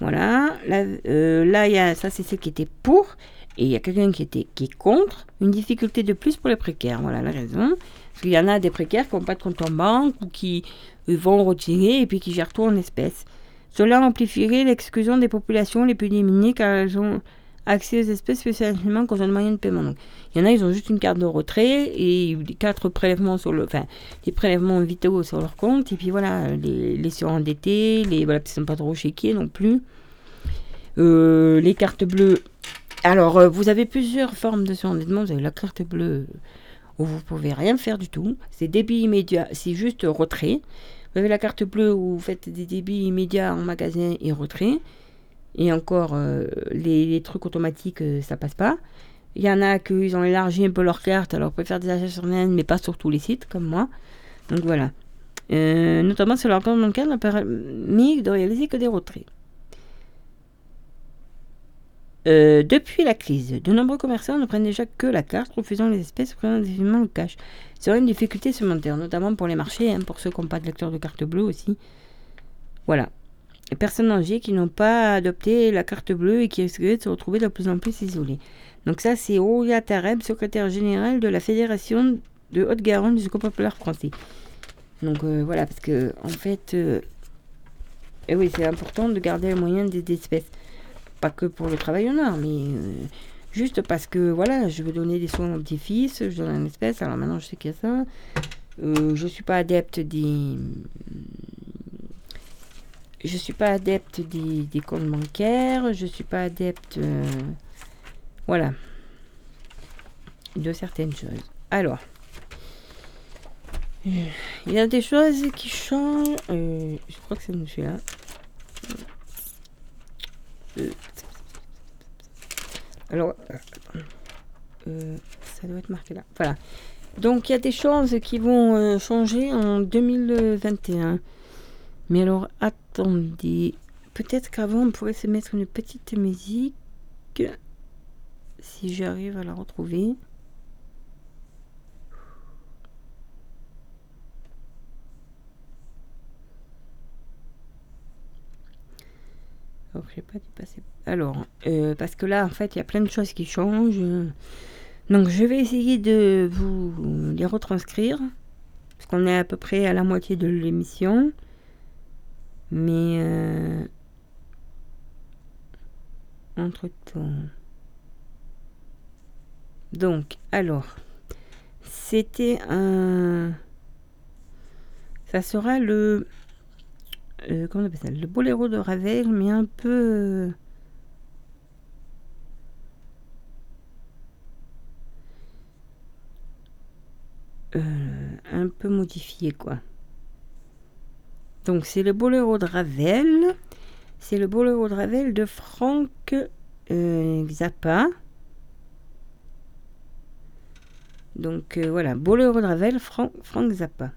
Voilà, là, euh, y a, ça c'est ce qui était pour, et il y a quelqu'un qui, était, qui est contre, une difficulté de plus pour les précaires. Voilà la raison. Parce qu'il y en a des précaires qui n'ont pas de compte en banque ou qui euh, vont retirer et puis qui gèrent tout en espèces. Cela amplifierait l'exclusion des populations les plus démunies car elles ont accès aux espèces spécialement quand ont moyen de paiement. il y en a, ils ont juste une carte de retrait et quatre prélèvements sur le, enfin, des prélèvements vitaux sur leur compte et puis voilà, les, les surendettés, les voilà, qui sont pas trop chéquiers non plus. Euh, les cartes bleues. Alors, euh, vous avez plusieurs formes de surendettement. Vous avez la carte bleue où vous pouvez rien faire du tout. C'est débit immédiat, c'est juste retrait. Vous avez la carte bleue où vous faites des débits immédiats en magasin et retrait. Et encore, euh, les, trucs automatiques, euh, ça passe pas. Il y en a qui ont élargi un peu leur carte, alors peuvent faire des achats sur net, mais pas sur tous les sites, comme moi. Donc voilà. Euh, notamment sur leur compte bancaire, n'a permis de réaliser que des retraits. depuis la crise, de nombreux commerçants ne prennent déjà que la carte, refusant les espèces, prenant des le cash. C'est une difficulté supplémentaire, notamment pour les marchés, hein, pour ceux qui n'ont pas de lecteur de carte bleue aussi. Voilà personnes âgées qui n'ont pas adopté la carte bleue et qui risqueraient de se retrouver de plus en plus isolées. Donc ça, c'est Ouria Tareb, secrétaire général de la Fédération de Haute-Garonne du Secours populaire français. Donc euh, voilà, parce que en fait, euh, eh oui, c'est important de garder les moyens des, espèces. Pas que pour le travail en mais euh, juste parce que voilà, je veux donner des soins à mon petit-fils, je donne une espèce, alors maintenant je sais qu'il y a ça. je ne suis pas adepte des je suis pas adepte des, comptes bancaires, je suis pas adepte, euh, voilà, de certaines choses. Alors, il y a des choses qui changent. Euh, je crois que c'est celui-là. Euh, alors, ça doit être marqué là. Voilà. Donc, il y a des choses qui vont changer en 2021. Mais alors, attendez. Peut-être qu'avant, on pourrait se mettre une petite musique. Si j'arrive à la retrouver. Alors, pas passer. Alors, euh, parce que là, en fait, il y a plein de choses qui changent. Donc, je vais essayer de vous les retranscrire. Parce qu'on est à peu près à la moitié de l'émission. Mais euh, entre temps. Donc, alors, c'était un. Ça sera le. Euh, comment on appelle ça Le boléro de Ravel, mais un peu. Euh, un peu modifié, quoi. Donc c'est le boléro de Ravel. C'est le boléro de Ravel de Franck euh, Zappa. Donc euh, voilà, boléro de Ravel, Franck, Franck Zappa.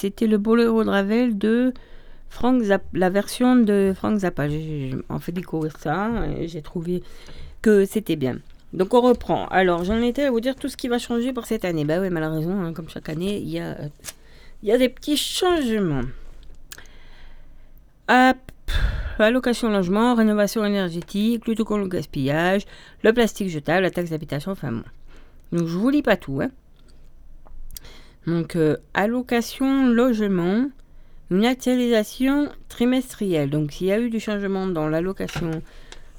C'était le boléro de Ravel de Frank Zappa, la version de Frank Zappa. J'ai en fait découvrir ça et j'ai trouvé que c'était bien. Donc on reprend. Alors j'en étais à vous dire tout ce qui va changer pour cette année. Bah oui, malheureusement, hein, comme chaque année, il y a, des petits changements. Hop. Allocation logement, rénovation énergétique, lutte contre le gaspillage, le plastique jetable, la taxe d'habitation, enfin bon. Donc je vous lis pas tout. Hein. Donc euh, allocation logement, une actualisation trimestrielle. Donc s'il y a eu du changement dans l'allocation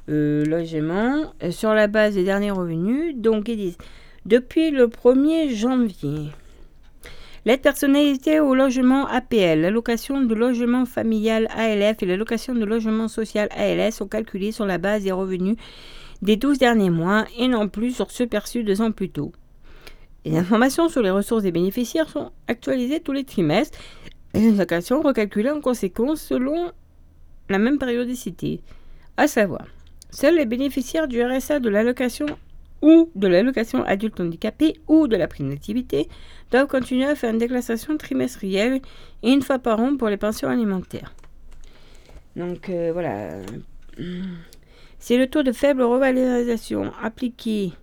euh, logement euh, sur la base des derniers revenus, donc ils disent depuis le 1er janvier. L'aide personnalisée au logement APL, l'allocation de logement familial ALF et l'allocation de logement social ALS sont calculées sur la base des revenus des 12 derniers mois et non plus sur ceux perçus deux ans plus tôt. Les informations sur les ressources des bénéficiaires sont actualisées tous les trimestres et les allocations recalculées en conséquence selon la même périodicité. À savoir, seuls les bénéficiaires du RSA de l'allocation ou de l'allocation adulte handicapé ou de la prime d'activité doivent continuer à faire une déclaration trimestrielle et une fois par an pour les pensions alimentaires. Donc euh, voilà. C'est le taux de faible revalorisation appliqué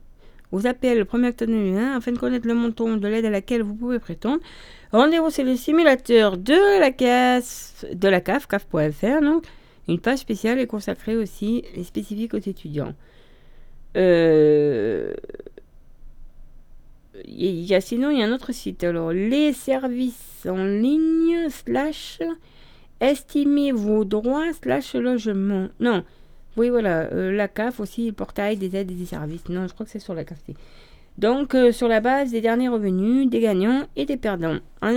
aux APL le 1er octobre 2001 afin de connaître le montant de l'aide à laquelle vous pouvez prétendre. Rendez-vous sur le simulateur de la CAF, de la CAF, CAF.fr. Donc, une page spéciale est consacrée aussi et spécifique aux étudiants. Euh, y a, sinon, il y a un autre site. Alors, les services en ligne, slash, estimez vos droits, slash logement. Non, oui, voilà, euh, la CAF aussi, le portail des aides et des services. Non, je crois que c'est sur la CAF. Donc, euh, sur la base des derniers revenus, des gagnants et des perdants. En,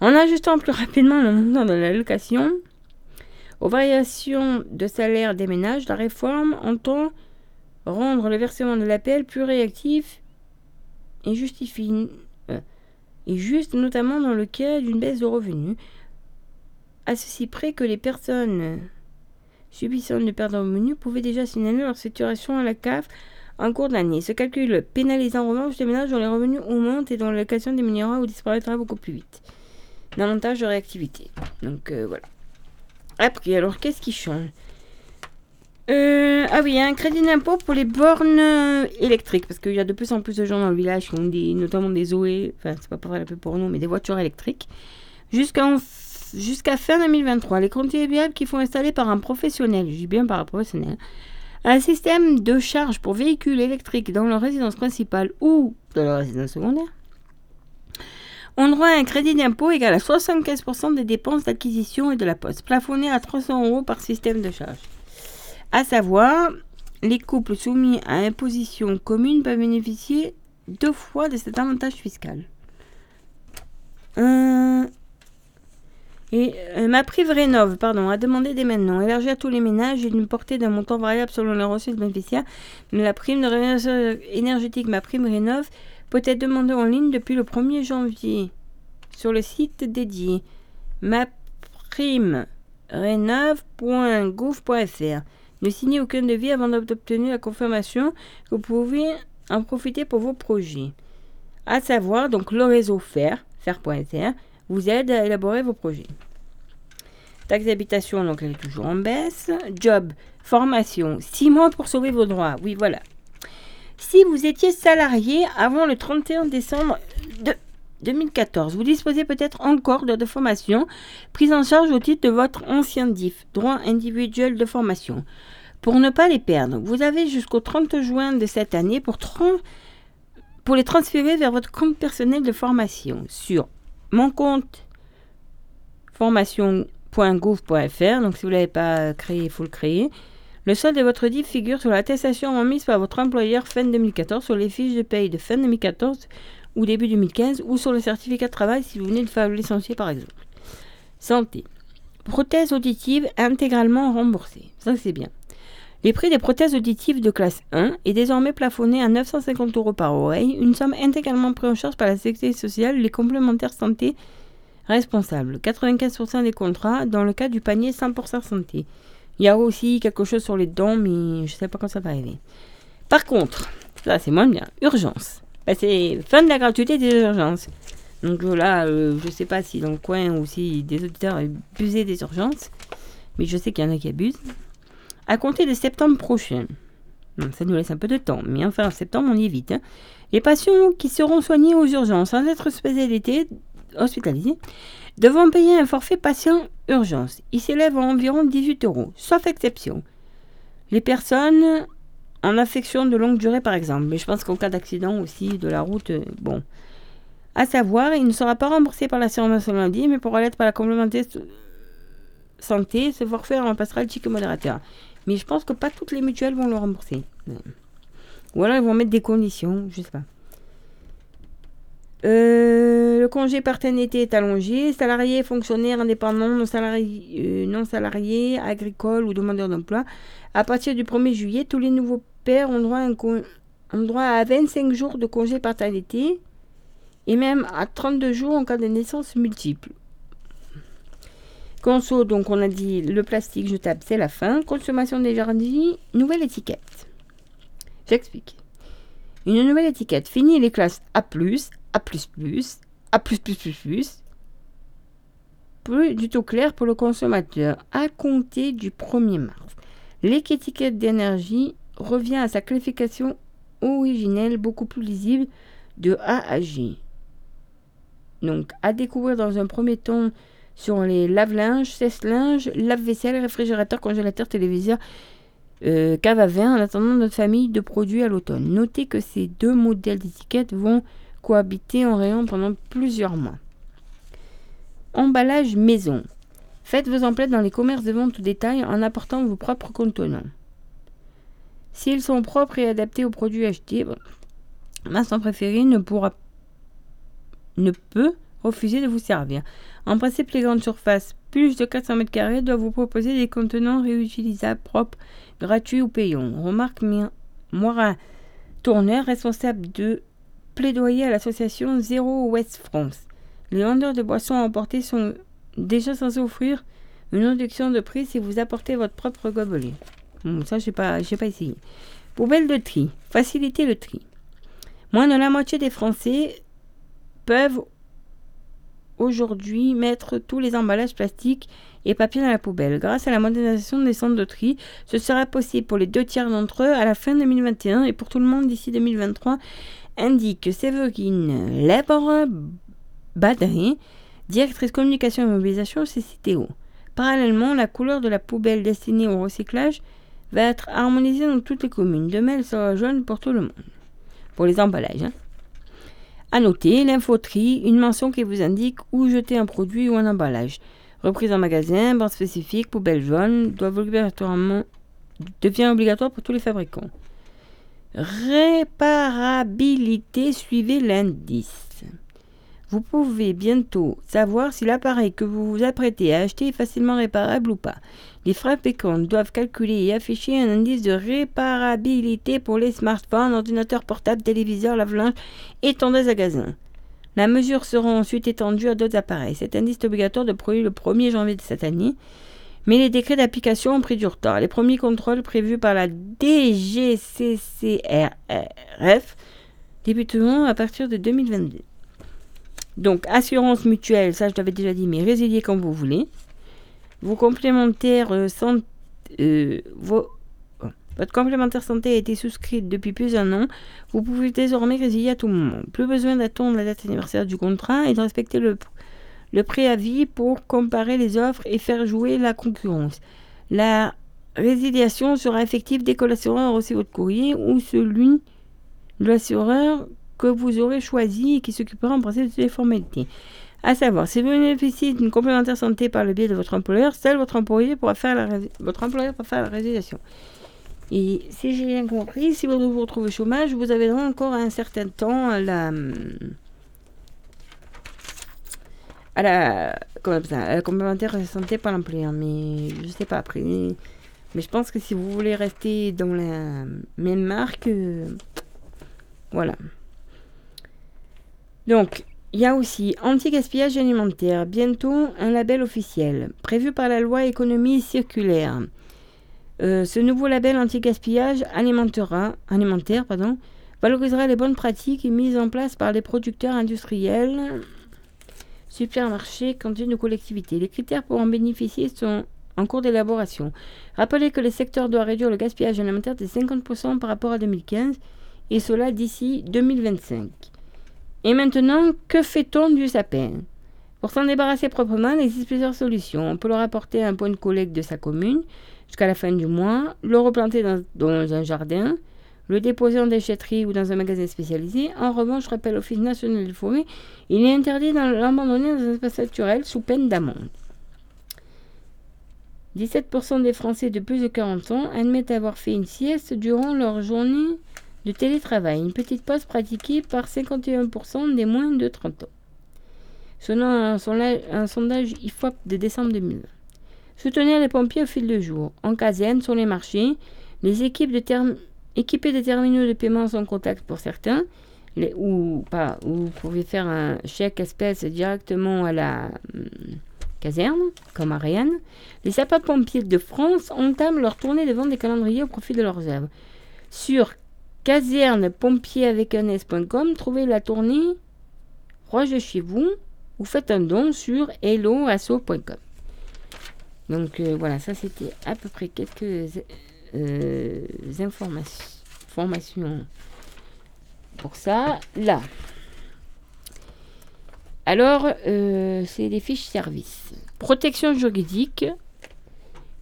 en ajustant plus rapidement le montant de l'allocation aux variations de salaire des ménages, la réforme entend rendre le versement de l'APL plus réactif et justifie euh, et juste notamment dans le cas d'une baisse de revenus, à ceci près que les personnes subissant de revenus pouvaient déjà signaler leur situation à la CAF en cours d'année. Ce calcul pénalise en revanche les ménages dont les revenus augmentent et dont l'allocation diminuera ou disparaîtra beaucoup plus vite. Davantage de réactivité. Donc euh, voilà. Après, alors qu'est-ce qui change? Euh, ah oui, il y a un crédit d'impôt pour les bornes euh, électriques, parce qu'il y a de plus en plus de gens dans le village qui ont des, notamment des Zoé, enfin c'est pas pour la pub pour nous, mais des voitures électriques, jusqu'à fin 2023. Les contribuables qui font installer par un professionnel, je dis bien par un professionnel, un système de charge pour véhicules électriques dans leur résidence principale ou dans leur résidence secondaire ont droit à un crédit d'impôt égal à 75% des dépenses d'acquisition et de la poste, plafonné à 300 euros par système de charge. À savoir, les couples soumis à imposition commune peuvent bénéficier deux fois de cet avantage fiscal. Euh, euh, ma prime rénove, pardon, a demandé dès maintenant, élargie à tous les ménages et d'une portée d'un montant variable selon le reçu de bénéficiaire. Mais la prime de rénovation énergétique, ma prime rénove, peut être demandée en ligne depuis le 1er janvier sur le site dédié ma prime rénove.gouv.fr. Ne signez aucun devis avant d'obtenir la confirmation que vous pouvez en profiter pour vos projets. À savoir, donc le réseau FAIR, FAIR.fr, vous aide à élaborer vos projets. Taxe d'habitation, donc elle est toujours en baisse. Job, formation, 6 mois pour sauver vos droits. Oui, voilà. Si vous étiez salarié avant le 31 décembre de 2014, vous disposez peut-être encore de, formation prise en charge au titre de votre ancien DIF, droit individuel de formation. Pour ne pas les perdre, vous avez jusqu'au 30 juin de cette année pour, les transférer vers votre compte personnel de formation sur mon compte formation.gouv.fr. Donc si vous ne l'avez pas créé, il faut le créer. Le solde de votre DIF figure sur l'attestation remise par votre employeur fin 2014 sur les fiches de paye de fin 2014 ou début 2015 ou sur le certificat de travail si vous venez de faire licencier par exemple. Santé. Prothèse auditive intégralement remboursée. Ça c'est bien. Les prix des prothèses auditives de classe 1 est désormais plafonné à 950 euros par oreille, une somme intégralement prise en charge par la sécurité sociale, les complémentaires santé responsables. 95% des contrats dans le cas du panier 100% santé. Il y a aussi quelque chose sur les dents, mais je ne sais pas quand ça va arriver. Par contre, ça c'est moins bien, urgence. Bah, c'est fin de la gratuité des urgences. Donc là, euh, je sais pas si dans le coin ou si des auditeurs abusaient des urgences, mais je sais qu'il y en a qui abusent. À compter de septembre prochain, ça nous laisse un peu de temps, mais enfin en septembre on y est vite. Hein. Les patients qui seront soignés aux urgences sans être spécialisés, hospitalisés, devront payer un forfait patient urgence. Il s'élève à environ 18 euros, sauf exception. Les personnes en affection de longue durée, par exemple, mais je pense qu'en cas d'accident aussi de la route, euh, bon. À savoir, il ne sera pas remboursé par l'assurance maladie, mais pourra l'être par la complémentaire santé. Ce forfait remplacera le ticket modérateur. Mais je pense que pas toutes les mutuelles vont le rembourser. Ou alors ils vont mettre des conditions, je sais pas. Euh, le congé paternité est allongé. Salariés, fonctionnaires, indépendants, non salariés, euh, agricoles ou demandeurs d'emploi. À partir du 1er juillet, tous les nouveaux pères ont droit, à, droit à 25 jours de congé paternité et même à 32 jours en cas de naissance multiple. Conso, donc on a dit le plastique jetable, c'est la fin. Consommation des jardins, nouvelle étiquette. J'explique. Une nouvelle étiquette. Fini les classes A+, A++, A++++, plus du tout clair pour le consommateur à compter du 1er mars. L'étiquette d'énergie revient à sa qualification originelle beaucoup plus lisible de A à G. Donc, à découvrir dans un premier temps sur les lave-linges, sèche-linges, lave-vaisselle, réfrigérateur, congélateur, téléviseur, euh, cave à vin, en attendant notre famille de produits à l'automne. Notez que ces deux modèles d'étiquettes vont cohabiter en rayon pendant plusieurs mois. Emballage maison. Faites vos emplettes dans les commerces de vente au détail en apportant vos propres contenants. S'ils sont propres et adaptés aux produits achetés, ma préféré ne pourra ne peut refuser de vous servir. En principe, les grandes surfaces, plus de 400 m2, doivent vous proposer des contenants réutilisables, propres, gratuits ou payants. Remarque Moira Tourneur, responsable de plaidoyer à l'association Zéro West France. Les vendeurs de boissons à emporter sont déjà censés offrir une réduction de prix si vous apportez votre propre gobelet. ça, je n'ai pas, pas essayé. Poubelle de tri. Faciliter le tri. Moins de la moitié des Français peuvent aujourd'hui mettre tous les emballages plastiques et papier dans la poubelle. Grâce à la modernisation des centres de tri, ce sera possible pour les deux tiers d'entre eux à la fin 2021 et pour tout le monde d'ici 2023, indique Séverine Lebre Badré, directrice communication et mobilisation CCTO. Parallèlement, la couleur de la poubelle destinée au recyclage va être harmonisée dans toutes les communes. De même, elle sera jaune pour tout le monde. Pour les emballages. Hein. À noter, l'infoterie, une mention qui vous indique où jeter un produit ou un emballage. Reprise en magasin, bande spécifique, poubelle jaune, devient obligatoire pour tous les fabricants. Réparabilité, suivez l'indice. Vous pouvez bientôt savoir si l'appareil que vous vous apprêtez à acheter est facilement réparable ou pas. Les fabricants doivent calculer et afficher un indice de réparabilité pour les smartphones, ordinateurs portables, téléviseurs, lave-linge et tondeuses à gazon. La mesure sera ensuite étendue à d'autres appareils. Cet indice est obligatoire de produire le 1er janvier de cette année, mais les décrets d'application ont pris du retard. Les premiers contrôles prévus par la DGCCRF débuteront à partir de 2022. Donc, assurance mutuelle, ça je l'avais déjà dit, mais résilier quand vous voulez. Euh, euh, votre complémentaire santé a été souscrite depuis plus d'un an. Vous pouvez désormais résilier à tout moment. Plus besoin d'attendre la date anniversaire du contrat et de respecter le, le préavis pour comparer les offres et faire jouer la concurrence. La résiliation sera effective dès que l'assureur reçu votre courrier ou celui de l'assureur que vous aurez choisi et qui s'occupera en principe de toutes les formalités. À savoir, si vous bénéficiez d'une complémentaire santé par le biais de votre employeur, seul votre pourra faire votre employeur pourra faire la résiliation. Et si j'ai bien compris, si vous vous retrouvez au chômage, vous avez encore un certain temps à la à la, comment ça, la complémentaire santé par l'employeur. Mais je sais pas après. Mais je pense que si vous voulez rester dans la même marque, euh, voilà. Donc, il y a aussi anti-gaspillage alimentaire, bientôt un label officiel, prévu par la loi économie circulaire. Euh, ce nouveau label anti-gaspillage alimentaire pardon, valorisera les bonnes pratiques mises en place par les producteurs industriels supermarchés, cantines ou collectivités. Les critères pour en bénéficier sont en cours d'élaboration. Rappelez que le secteur doit réduire le gaspillage alimentaire de 50% par rapport à 2015 et cela d'ici 2025. Et maintenant, que fait-on du sapin? Pour s'en débarrasser proprement, il existe plusieurs solutions. On peut le rapporter à un point de collecte de sa commune jusqu'à la fin du mois, le replanter dans, dans un jardin, le déposer en déchetterie ou dans un magasin spécialisé. En revanche, rappelle l'Office national des forêts, il est interdit de l'abandonner dans un espace naturel sous peine d'amende. 17% des Français de plus de 40 ans admettent avoir fait une sieste durant leur journée de télétravail, une petite pause pratiquée par 51% des moins de 30 ans. Selon un, sondage IFOP de décembre 2020. Soutenir les pompiers au fil de jour. En caserne, sur les marchés, les équipes de équipées de terminaux de paiement en contact pour certains, ou vous pouvez faire un chèque espèce directement à la hum, caserne, comme Rennes. Les sapeurs-pompiers de France entament leur tournée de vente des calendriers au profit de leurs œuvres. Sur caserne pompier avec un s.com, trouvez la tournée proche de chez vous ou faites un don sur helloasso.com. Donc euh, voilà, ça c'était à peu près quelques euh, informations pour ça. Là. Alors, euh, c'est les fiches services. Protection juridique.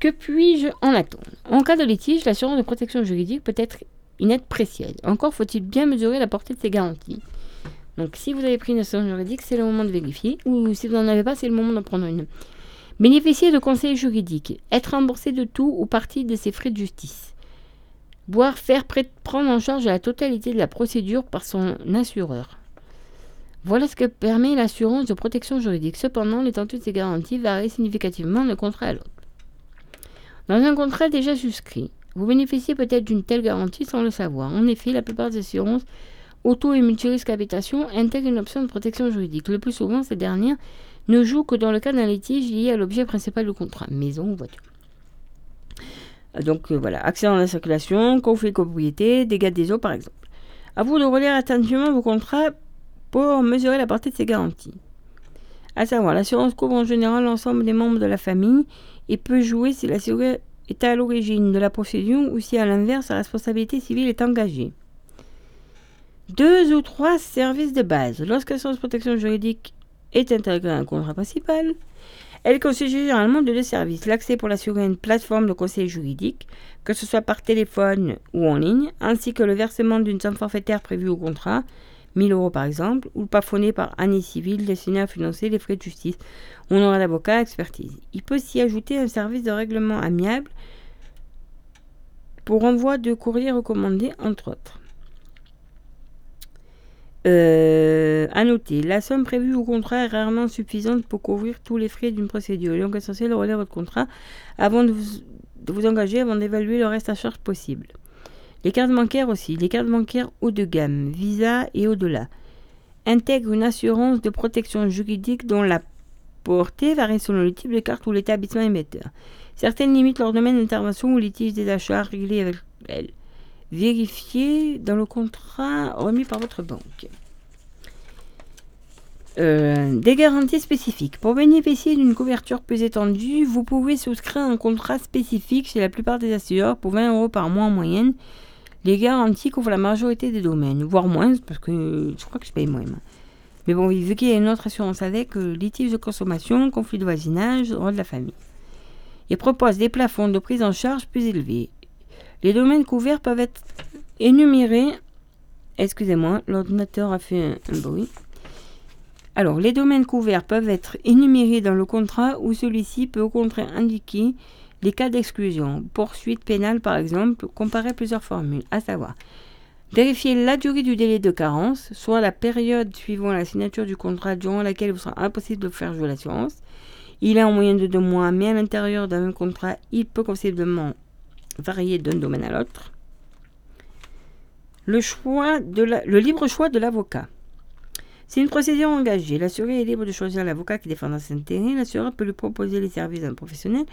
Que puis-je en attendre? En cas de litige, l'assurance de protection juridique peut être une aide précieuse. Encore faut-il bien mesurer la portée de ces garanties. Donc si vous avez pris une assurance juridique, c'est le moment de vérifier. Ou si vous n'en avez pas, c'est le moment d'en prendre une. Bénéficier de conseils juridiques. Être remboursé de tout ou partie de ses frais de justice. Boire faire prendre en charge la totalité de la procédure par son assureur. Voilà ce que permet l'assurance de protection juridique. Cependant, l'étendue de ces garanties varie significativement d'un contrat à l'autre. Dans un contrat déjà souscrit, vous bénéficiez peut-être d'une telle garantie sans le savoir. En effet, la plupart des assurances auto et multirisque habitation intègrent une option de protection juridique. Le plus souvent, ces dernières ne jouent que dans le cas d'un litige lié à l'objet principal du contrat, maison ou voiture. Donc euh, voilà, accident de la circulation, conflit de propriété, dégâts des eaux par exemple. À vous de relire attentivement vos contrats pour mesurer la portée de ces garanties. À savoir, l'assurance couvre en général l'ensemble des membres de la famille et peut jouer si l'assuré est à l'origine de la procédure ou si à l'inverse sa responsabilité civile est engagée. Deux ou trois services de base. Lorsque de protection juridique est intégrée à un contrat principal, elle constitue généralement de deux services. L'accès pour l'assurer à une plateforme de conseil juridique, que ce soit par téléphone ou en ligne, ainsi que le versement d'une somme forfaitaire prévue au contrat, 1000 euros par exemple, ou plafonné par année civile destiné à financer les frais de justice, on aura d'avocat expertise. Il peut s'y ajouter un service de règlement amiable pour envoi de courrier recommandé, entre autres. Euh, à noter, la somme prévue au contrat est rarement suffisante pour couvrir tous les frais d'une procédure. Donc essentiel de relire votre contrat avant de vous, engager, avant d'évaluer le reste à charge possible. Les cartes bancaires aussi, les cartes bancaires haut de gamme, Visa et au-delà, intègrent une assurance de protection juridique dont la portée varie selon le type de carte ou l'établissement émetteur. Certaines limitent leur domaine d'intervention ou litige des achats réglés avec elle. Vérifiez dans le contrat remis par votre banque. Euh, des garanties spécifiques. Pour bénéficier d'une couverture plus étendue, vous pouvez souscrire un contrat spécifique chez la plupart des assureurs pour 20 euros par mois en moyenne les garanties couvrent la majorité des domaines, voire moins, parce que je crois que je paye moins. Mais bon, vu qu'il y a une autre assurance avec, euh, litige de consommation, conflit de voisinage, droit de la famille. Ils proposent des plafonds de prise en charge plus élevés. Les domaines couverts peuvent être énumérés. Excusez-moi, l'ordinateur a fait un bruit. Alors, les domaines couverts peuvent être énumérés dans le contrat ou celui-ci peut au contraire indiquer les cas d'exclusion, poursuite pénale par exemple, comparer plusieurs formules, à savoir vérifier la durée du délai de carence, soit la période suivant la signature du contrat durant laquelle il sera impossible de faire jouer l'assurance. Il est en moyenne de deux mois, mais à l'intérieur d'un même contrat, il peut considérablement varier d'un domaine à l'autre. Le, le libre choix de l'avocat. C'est une procédure engagée. L'assuré est libre de choisir l'avocat qui défendra ses intérêts. L'assureur peut lui proposer les services d'un professionnel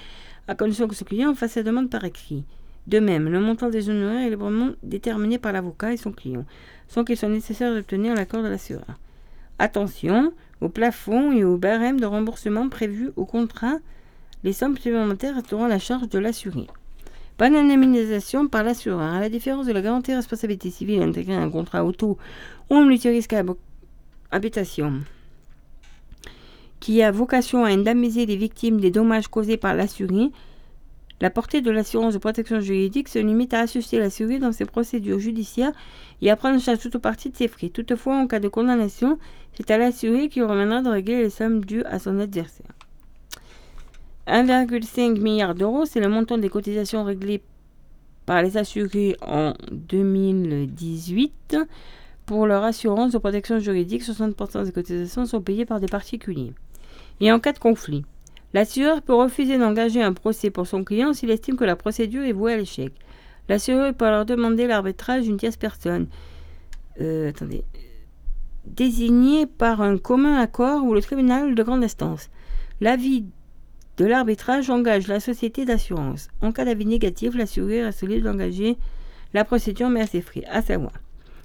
à condition que ce client fasse sa demande par écrit. De même, le montant des honoraires est librement déterminé par l'avocat et son client, sans qu'il soit nécessaire d'obtenir l'accord de l'assureur. Attention au plafond et au barème de remboursement prévus au contrat. Les sommes supplémentaires resteront à la charge de l'assuré. Pas d'indemnisation par l'assureur. À la différence de la garantie responsabilité civile intégrée à un contrat auto ou multirisque habitation, qui a vocation à indemniser les victimes des dommages causés par l'assuré, la portée de l'assurance de protection juridique se limite à assister l'assuré dans ses procédures judiciaires et à prendre en charge toute partie de ses frais. Toutefois, en cas de condamnation, c'est à l'assuré qui reviendra de régler les sommes dues à son adversaire. 1,5 milliard d'euros, c'est le montant des cotisations réglées par les assurés en 2018 pour leur assurance de protection juridique. 60% des cotisations sont payées par des particuliers. Et en cas de conflit, L'assureur peut refuser d'engager un procès pour son client s'il estime que la procédure est vouée à l'échec. L'assureur peut alors demander l'arbitrage d'une tierce personne. Euh. Désignée par un commun accord ou le tribunal de grande instance. L'avis de l'arbitrage engage la société d'assurance. En cas d'avis négatif, l'assureur est solide d'engager la procédure mais à ses frais. À savoir,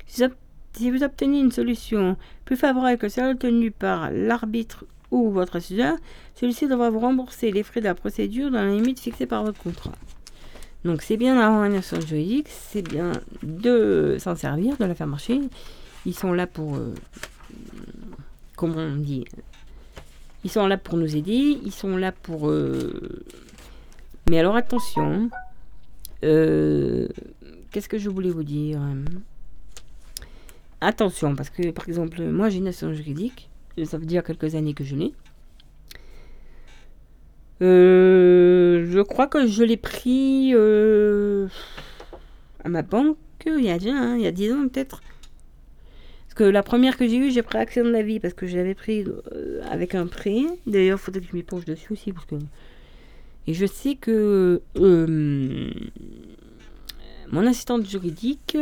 si vous obtenez une solution plus favorable que celle obtenue par l'arbitre ou votre assureur, celui-ci devra vous rembourser les frais de la procédure dans la limite fixée par votre contrat. Donc c'est bien d'avoir une assurance juridique, c'est bien de s'en servir, de la faire marcher. Ils sont là pour, euh, comment on dit, ils sont là pour nous aider, ils sont là pour... Euh, mais alors attention, euh, qu'est-ce que je voulais vous dire? Attention, parce que par exemple, moi j'ai une assurance juridique, ça veut dire quelques années que je l'ai. Euh, je crois que je l'ai pris à ma banque il y a déjà, hein, il y a 10 ans peut-être. Que la première que j'ai eue, j'ai pris Action de la vie parce que je l'avais pris euh, avec un prêt. D'ailleurs, il faudrait que je m'y penche dessus aussi. Parce que... Et je sais que mon assistante juridique,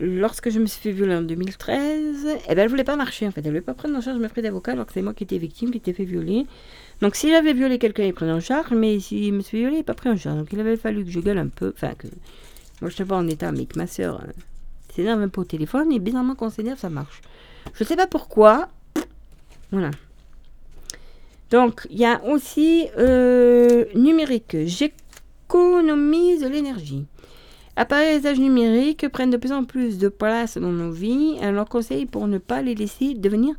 lorsque je me suis fait violer en 2013, eh ben, elle voulait pas marcher en fait. Elle voulait pas prendre en charge mes frais d'avocat alors que c'est moi qui étais victime, qui étais fait violer. Donc si j'avais violé quelqu'un, il prenait en charge, mais si me suis violé, il n'est pas pris en charge. Donc il avait fallu que je gueule un peu, enfin que moi je ne sais pas en état, mais que ma soeur euh, s'énerve un peu au téléphone et bizarrement quand on s'énerve, ça marche. Je ne sais pas pourquoi. Voilà. Donc il y a aussi euh, numérique. J'économise l'énergie. Appareils usage numériques prennent de plus en plus de place dans nos vies. Leur conseil pour ne pas les laisser devenir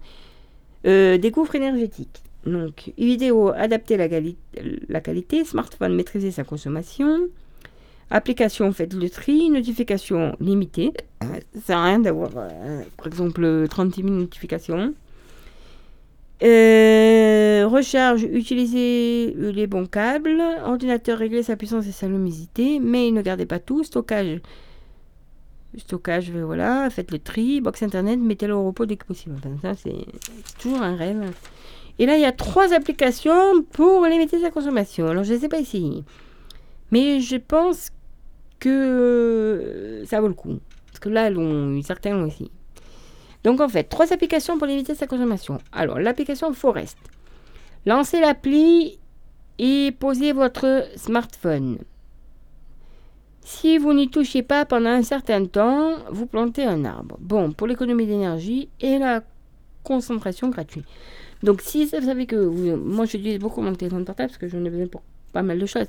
euh, des gouffres énergétiques. Donc, vidéo, adapter la, la, qualité, smartphone, maîtriser sa consommation, application, faites le tri, notification limitée. Ça sert à rien d'avoir, euh, par exemple, 36 000 notifications. Euh, recharge, utiliser les bons câbles. Ordinateur, régler sa puissance et sa luminosité. Mais ne gardez pas tout. Stockage. Stockage, voilà. Faites le tri. Box internet, mettez-le au repos dès que possible. ça, c'est toujours un rêve. Et là, il y a trois applications pour limiter sa consommation. Alors, je ne sais pas ici. Mais je pense que ça vaut le coup. Parce que là, certains l'ont aussi. Donc en fait, trois applications pour limiter sa consommation. Alors, l'application Forest. Lancez l'appli et posez votre smartphone. Si vous n'y touchez pas pendant un certain temps, vous plantez un arbre. Bon, pour l'économie d'énergie et la concentration gratuite. Donc si vous savez que moi j'utilise beaucoup mon téléphone portable parce que j'en ai besoin pour pas mal de choses.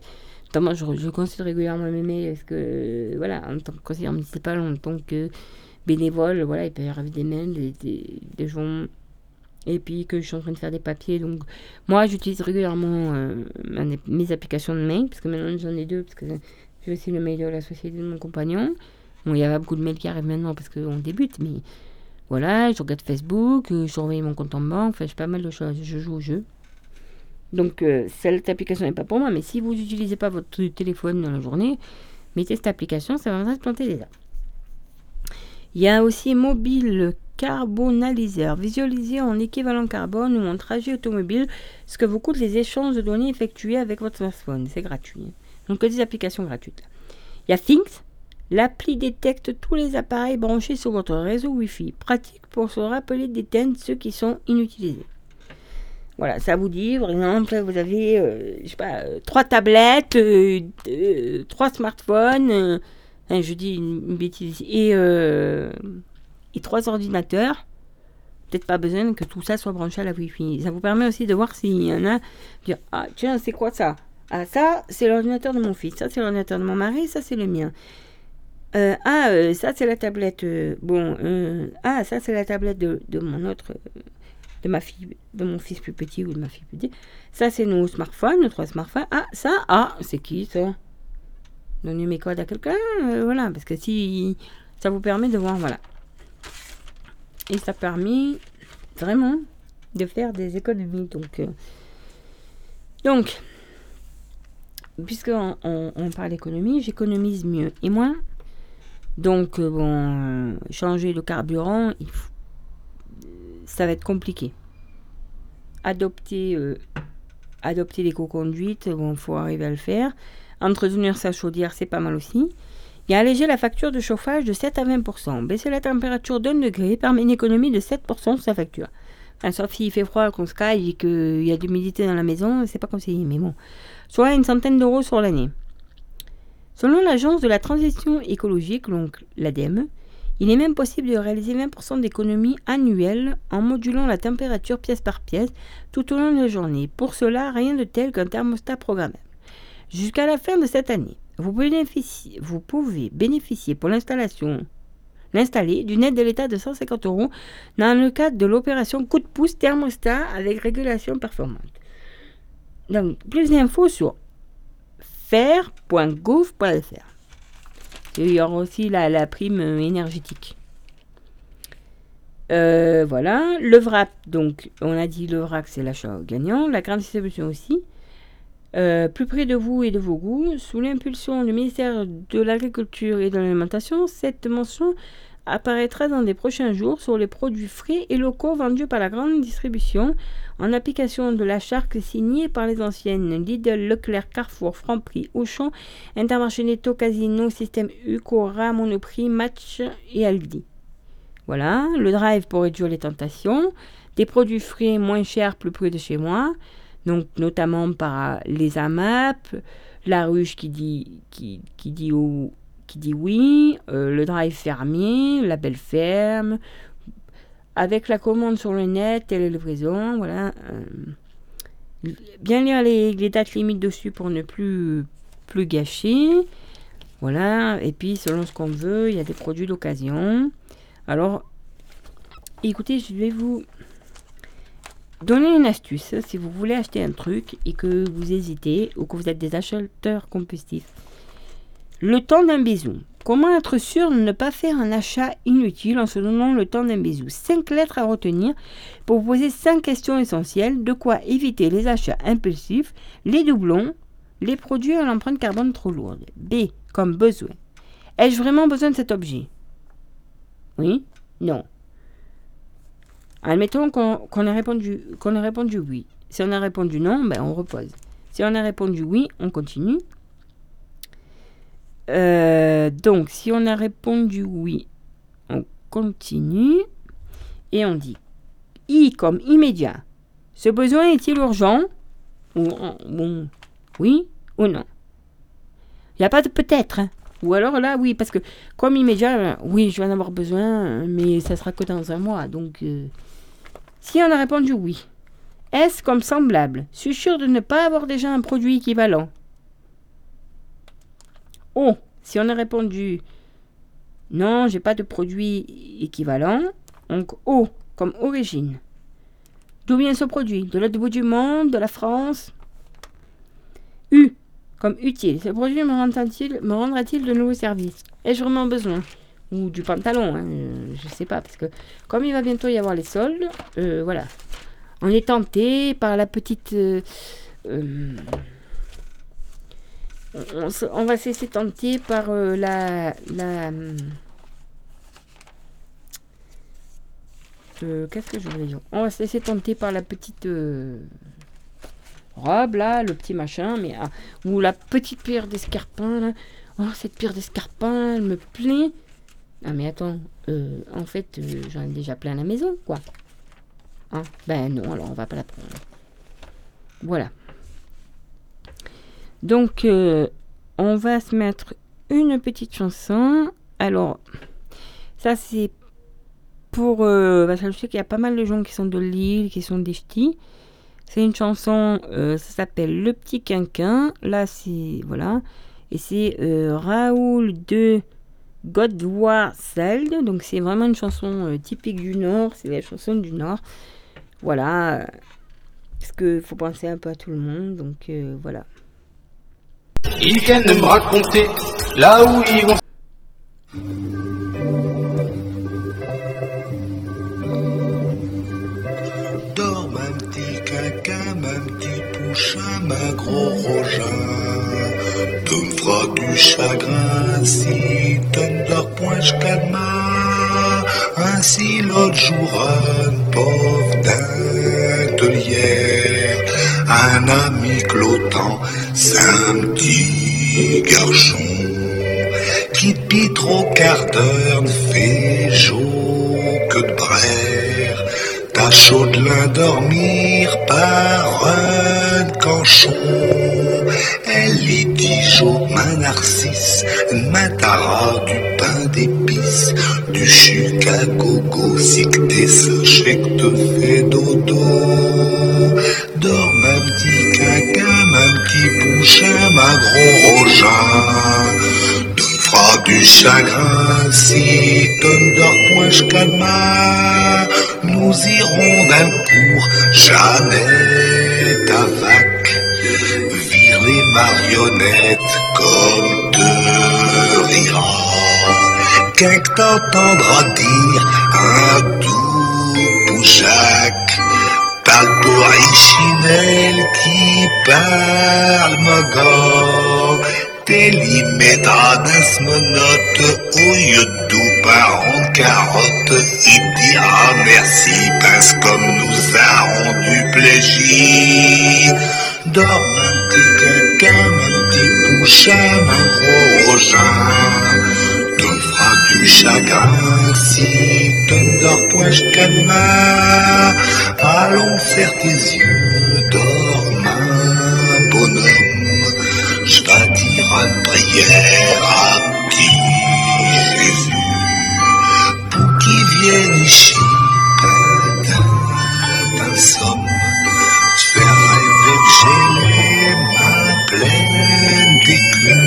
Notamment, je, je consulte régulièrement mes mails parce que, voilà, en tant que conseiller municipal, en tant que bénévole, voilà, il peut y arriver des mails, des, des, gens, et puis que je suis en train de faire des papiers. Donc, moi, j'utilise régulièrement euh, mes applications de mail, parce que maintenant j'en ai deux, parce que j'ai aussi le mail de la société de mon compagnon. Bon, il y a beaucoup de mails qui arrivent maintenant parce qu'on débute, mais voilà, je regarde Facebook, euh, je surveille mon compte en banque, enfin, je pas mal de choses, je joue au jeu. Donc, euh, cette application n'est pas pour moi, mais si vous n'utilisez pas votre téléphone dans la journée, mettez cette application, ça va vous planter des. Il y a aussi mobile carbonaliseur. Visualisez en équivalent carbone ou en trajet automobile ce que vous coûtent les échanges de données effectués avec votre smartphone. C'est gratuit. Donc, des applications gratuites. Il y a Things. L'appli détecte tous les appareils branchés sur votre réseau Wi-Fi. Pratique pour se rappeler d'éteindre ceux qui sont inutilisés. Voilà, ça vous dit, par exemple, vous avez, euh, je sais pas, euh, trois tablettes, euh, trois smartphones, je dis une, bêtise. Et, euh, et trois ordinateurs. peut-être pas besoin que tout ça soit branché à la Wi-Fi. Ça vous permet aussi de voir s'il y en a, dire, ah tiens, c'est quoi ça? Ah ça, c'est l'ordinateur de mon fils, ça c'est l'ordinateur de mon mari, ça c'est le mien. Euh, ah, euh, ça c'est la tablette. euh, bon, euh, ah, ça c'est la tablette de, de mon autre, euh, de ma fille, de mon fils plus petit ou de ma fille plus petite. Ça c'est nos smartphones, nos trois smartphones. Ah, ça, ah, c'est qui ça? Donner mes codes à quelqu'un, euh, voilà, parce que si ça vous permet de voir, voilà. Et ça permet vraiment de faire des économies. Donc, euh, donc puisqu'on on, parle d'économie, j'économise mieux et moins. Donc, euh, bon, changer le carburant, il faut- ça va être compliqué. Adopter, euh, adopter l'éco-conduite, bon, faut arriver à le faire. Entretenir sa chaudière, c'est pas mal aussi. Et alléger la facture de chauffage de 7 à 20%. Baisser la température d'un degré permet une économie de 7% sur sa facture. Enfin, sauf s'il fait froid, qu'on se caille et qu'il y a de l'humidité dans la maison, c'est pas conseillé, mais bon. Soit une centaine d'euros sur l'année. Selon l'Agence de la transition écologique, donc l'ADEME, il est même possible de réaliser 20% d'économie annuelle en modulant la température pièce par pièce tout au long de la journée. Pour cela, rien de tel qu'un thermostat programmable. Jusqu'à la fin de cette année, vous pouvez bénéficier, vous pouvez bénéficier pour l'installation l'installer d'une aide de l'État de 150 euros dans le cadre de l'opération coup de pouce thermostat avec régulation performante. Donc, plus d'infos sur faire.gouv.fr. Il y aura aussi la, prime énergétique. Euh, voilà, le VRAP, donc on a dit le VRAC c'est l'achat gagnant, la grande distribution aussi. Euh, plus près de vous et de vos goûts, sous l'impulsion du ministère de l'Agriculture et de l'Alimentation, cette mention apparaîtra dans les prochains jours sur les produits frais et locaux vendus par la grande distribution en application de la charte signée par les anciennes Lidl, Leclerc, Carrefour, Franprix, Auchan, Intermarché Netto, Casino, Système U, Monoprix, Match et Aldi. Voilà, le drive pour réduire les tentations, des produits frais moins chers plus près de chez moi, donc notamment par les AMAP, la ruche qui dit, qui, dit, qui dit oui, euh, le drive fermier, la belle ferme, avec la commande sur le net et la livraison, voilà. euh, bien lire les, les dates limites dessus pour ne plus, plus gâcher. Voilà, et puis selon ce qu'on veut, il y a des produits d'occasion. Alors, écoutez, je vais vous donner une astuce si vous voulez acheter un truc et que vous hésitez ou que vous êtes des acheteurs compulsifs. Le temps d'un bisou. Comment être sûr de ne pas faire un achat inutile en se donnant le temps d'un bisou 5 lettres à retenir pour poser 5 questions essentielles. De quoi éviter les achats impulsifs, les doublons, les produits à l'empreinte carbone trop lourde? B. Comme besoin. Ai-je vraiment besoin de cet objet? Oui? Non. Admettons qu'on qu'on ait, répondu, qu'on ait répondu oui. Si on a répondu non, ben on repose. Si on a répondu oui, on continue. Euh, donc, si on a répondu oui, on continue. Et on dit I comme immédiat. Ce besoin est-il urgent ou, ou- oui ou non? Il n'y a pas de peut-être. hein. Ou alors là, oui, parce que comme immédiat, euh, oui, je vais en avoir besoin, mais ça sera que dans un mois. Donc, euh, si on a répondu oui, est-ce comme semblable? Suis sûr de ne pas avoir déjà un produit équivalent O, si on a répondu non, j'ai pas de produit équivalent, donc O comme origine. D'où vient ce produit? De l'autre bout du monde, de la France? U comme utile. Ce produit me rendra-t-il me rendra-t-il de nouveaux services? Ai-je vraiment besoin? Ou du pantalon, hein, euh, je sais pas, parce que comme il va bientôt y avoir les soldes, euh, voilà. On est tenté par la petite. euh, on, va se laisser tenter par euh, la. la hum, euh, Qu'est-ce que je voulais dire? On va se laisser tenter par la petite euh, robe là, le petit machin, mais ah, ou la petite pierre d'escarpin là. Oh, cette pierre d'escarpin, elle me plaît. Ah mais attends, euh, en fait, euh, j'en ai déjà plein à la maison, quoi. Hein? Ben non, alors on va pas la prendre. Voilà. Donc, euh, on va se mettre une petite chanson. Alors, ça c'est pour. euh, parce que je sais qu'il y a pas mal de gens qui sont de Lille, qui sont des ch'tis. C'est une chanson, euh, ça s'appelle Le Petit Quinquin. Là, c'est. Voilà. Et c'est Raoul de Godvoiseld. Donc, c'est vraiment une chanson typique du Nord. C'est la chanson du Nord. Voilà. Parce qu'il faut penser un peu à tout le monde. Donc, voilà. Ils viennent me raconter là où ils vont. Dors ma petit caca, ma petit pouchin, ma gros rogin. Tu me feras du chagrin si tu ne dors point jusqu'à. Ainsi l'autre jour, un pauvre d'intelière, un ami clotant, c'est un petit garçon qui depuis trop quart d'heure ne fait jour que de brère. T'as chaud de l'endormir par un canchon. Elle dit chaud, ma narcisse, ma tara, du pain d'épices, du chuc à gogo, si que t'es séché que te fait dodo. Dors ma petit caca, ma petit bouchin, ma gros rogin. Feras du chagrin si point jusqu'à demain. Nous irons d'un pour jamais vaque. Vire les marionnettes comme te rira. Qu'un t'entendra dire un doux boujac. T'as le chinelle qui parle, mon gars. T'es mettra d'un monote au lieu de doux parents de carotte. Il dira merci parce comme nous a rendu plaisir. Dors, mon petit caca, mon petit mon gros rogin. Tu me feras du chagrin si tu ne dors point demain. Allons faire tes yeux, dors, mon bonhomme. Une prière à petit Jésus pour qu'il vienne ici, d'un somme. Tu j'ai les mains pleines d'écus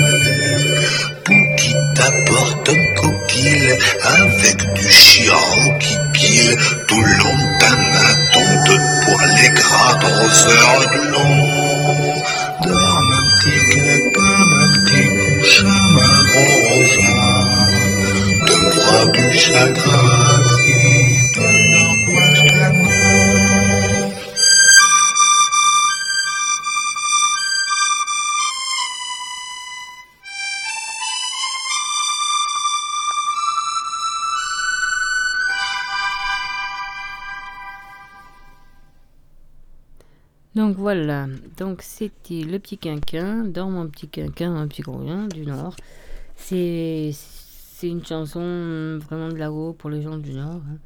pour qu'il t'apporte une coquille avec du chiant qui pile tout le long de ta main tonte pour les gras de long. Donc voilà, donc c'était le petit quinquin, dans mon petit quinquin, un petit grouillon du Nord. C'est une chanson euh, vraiment de là-haut pour les gens du Nord. hein.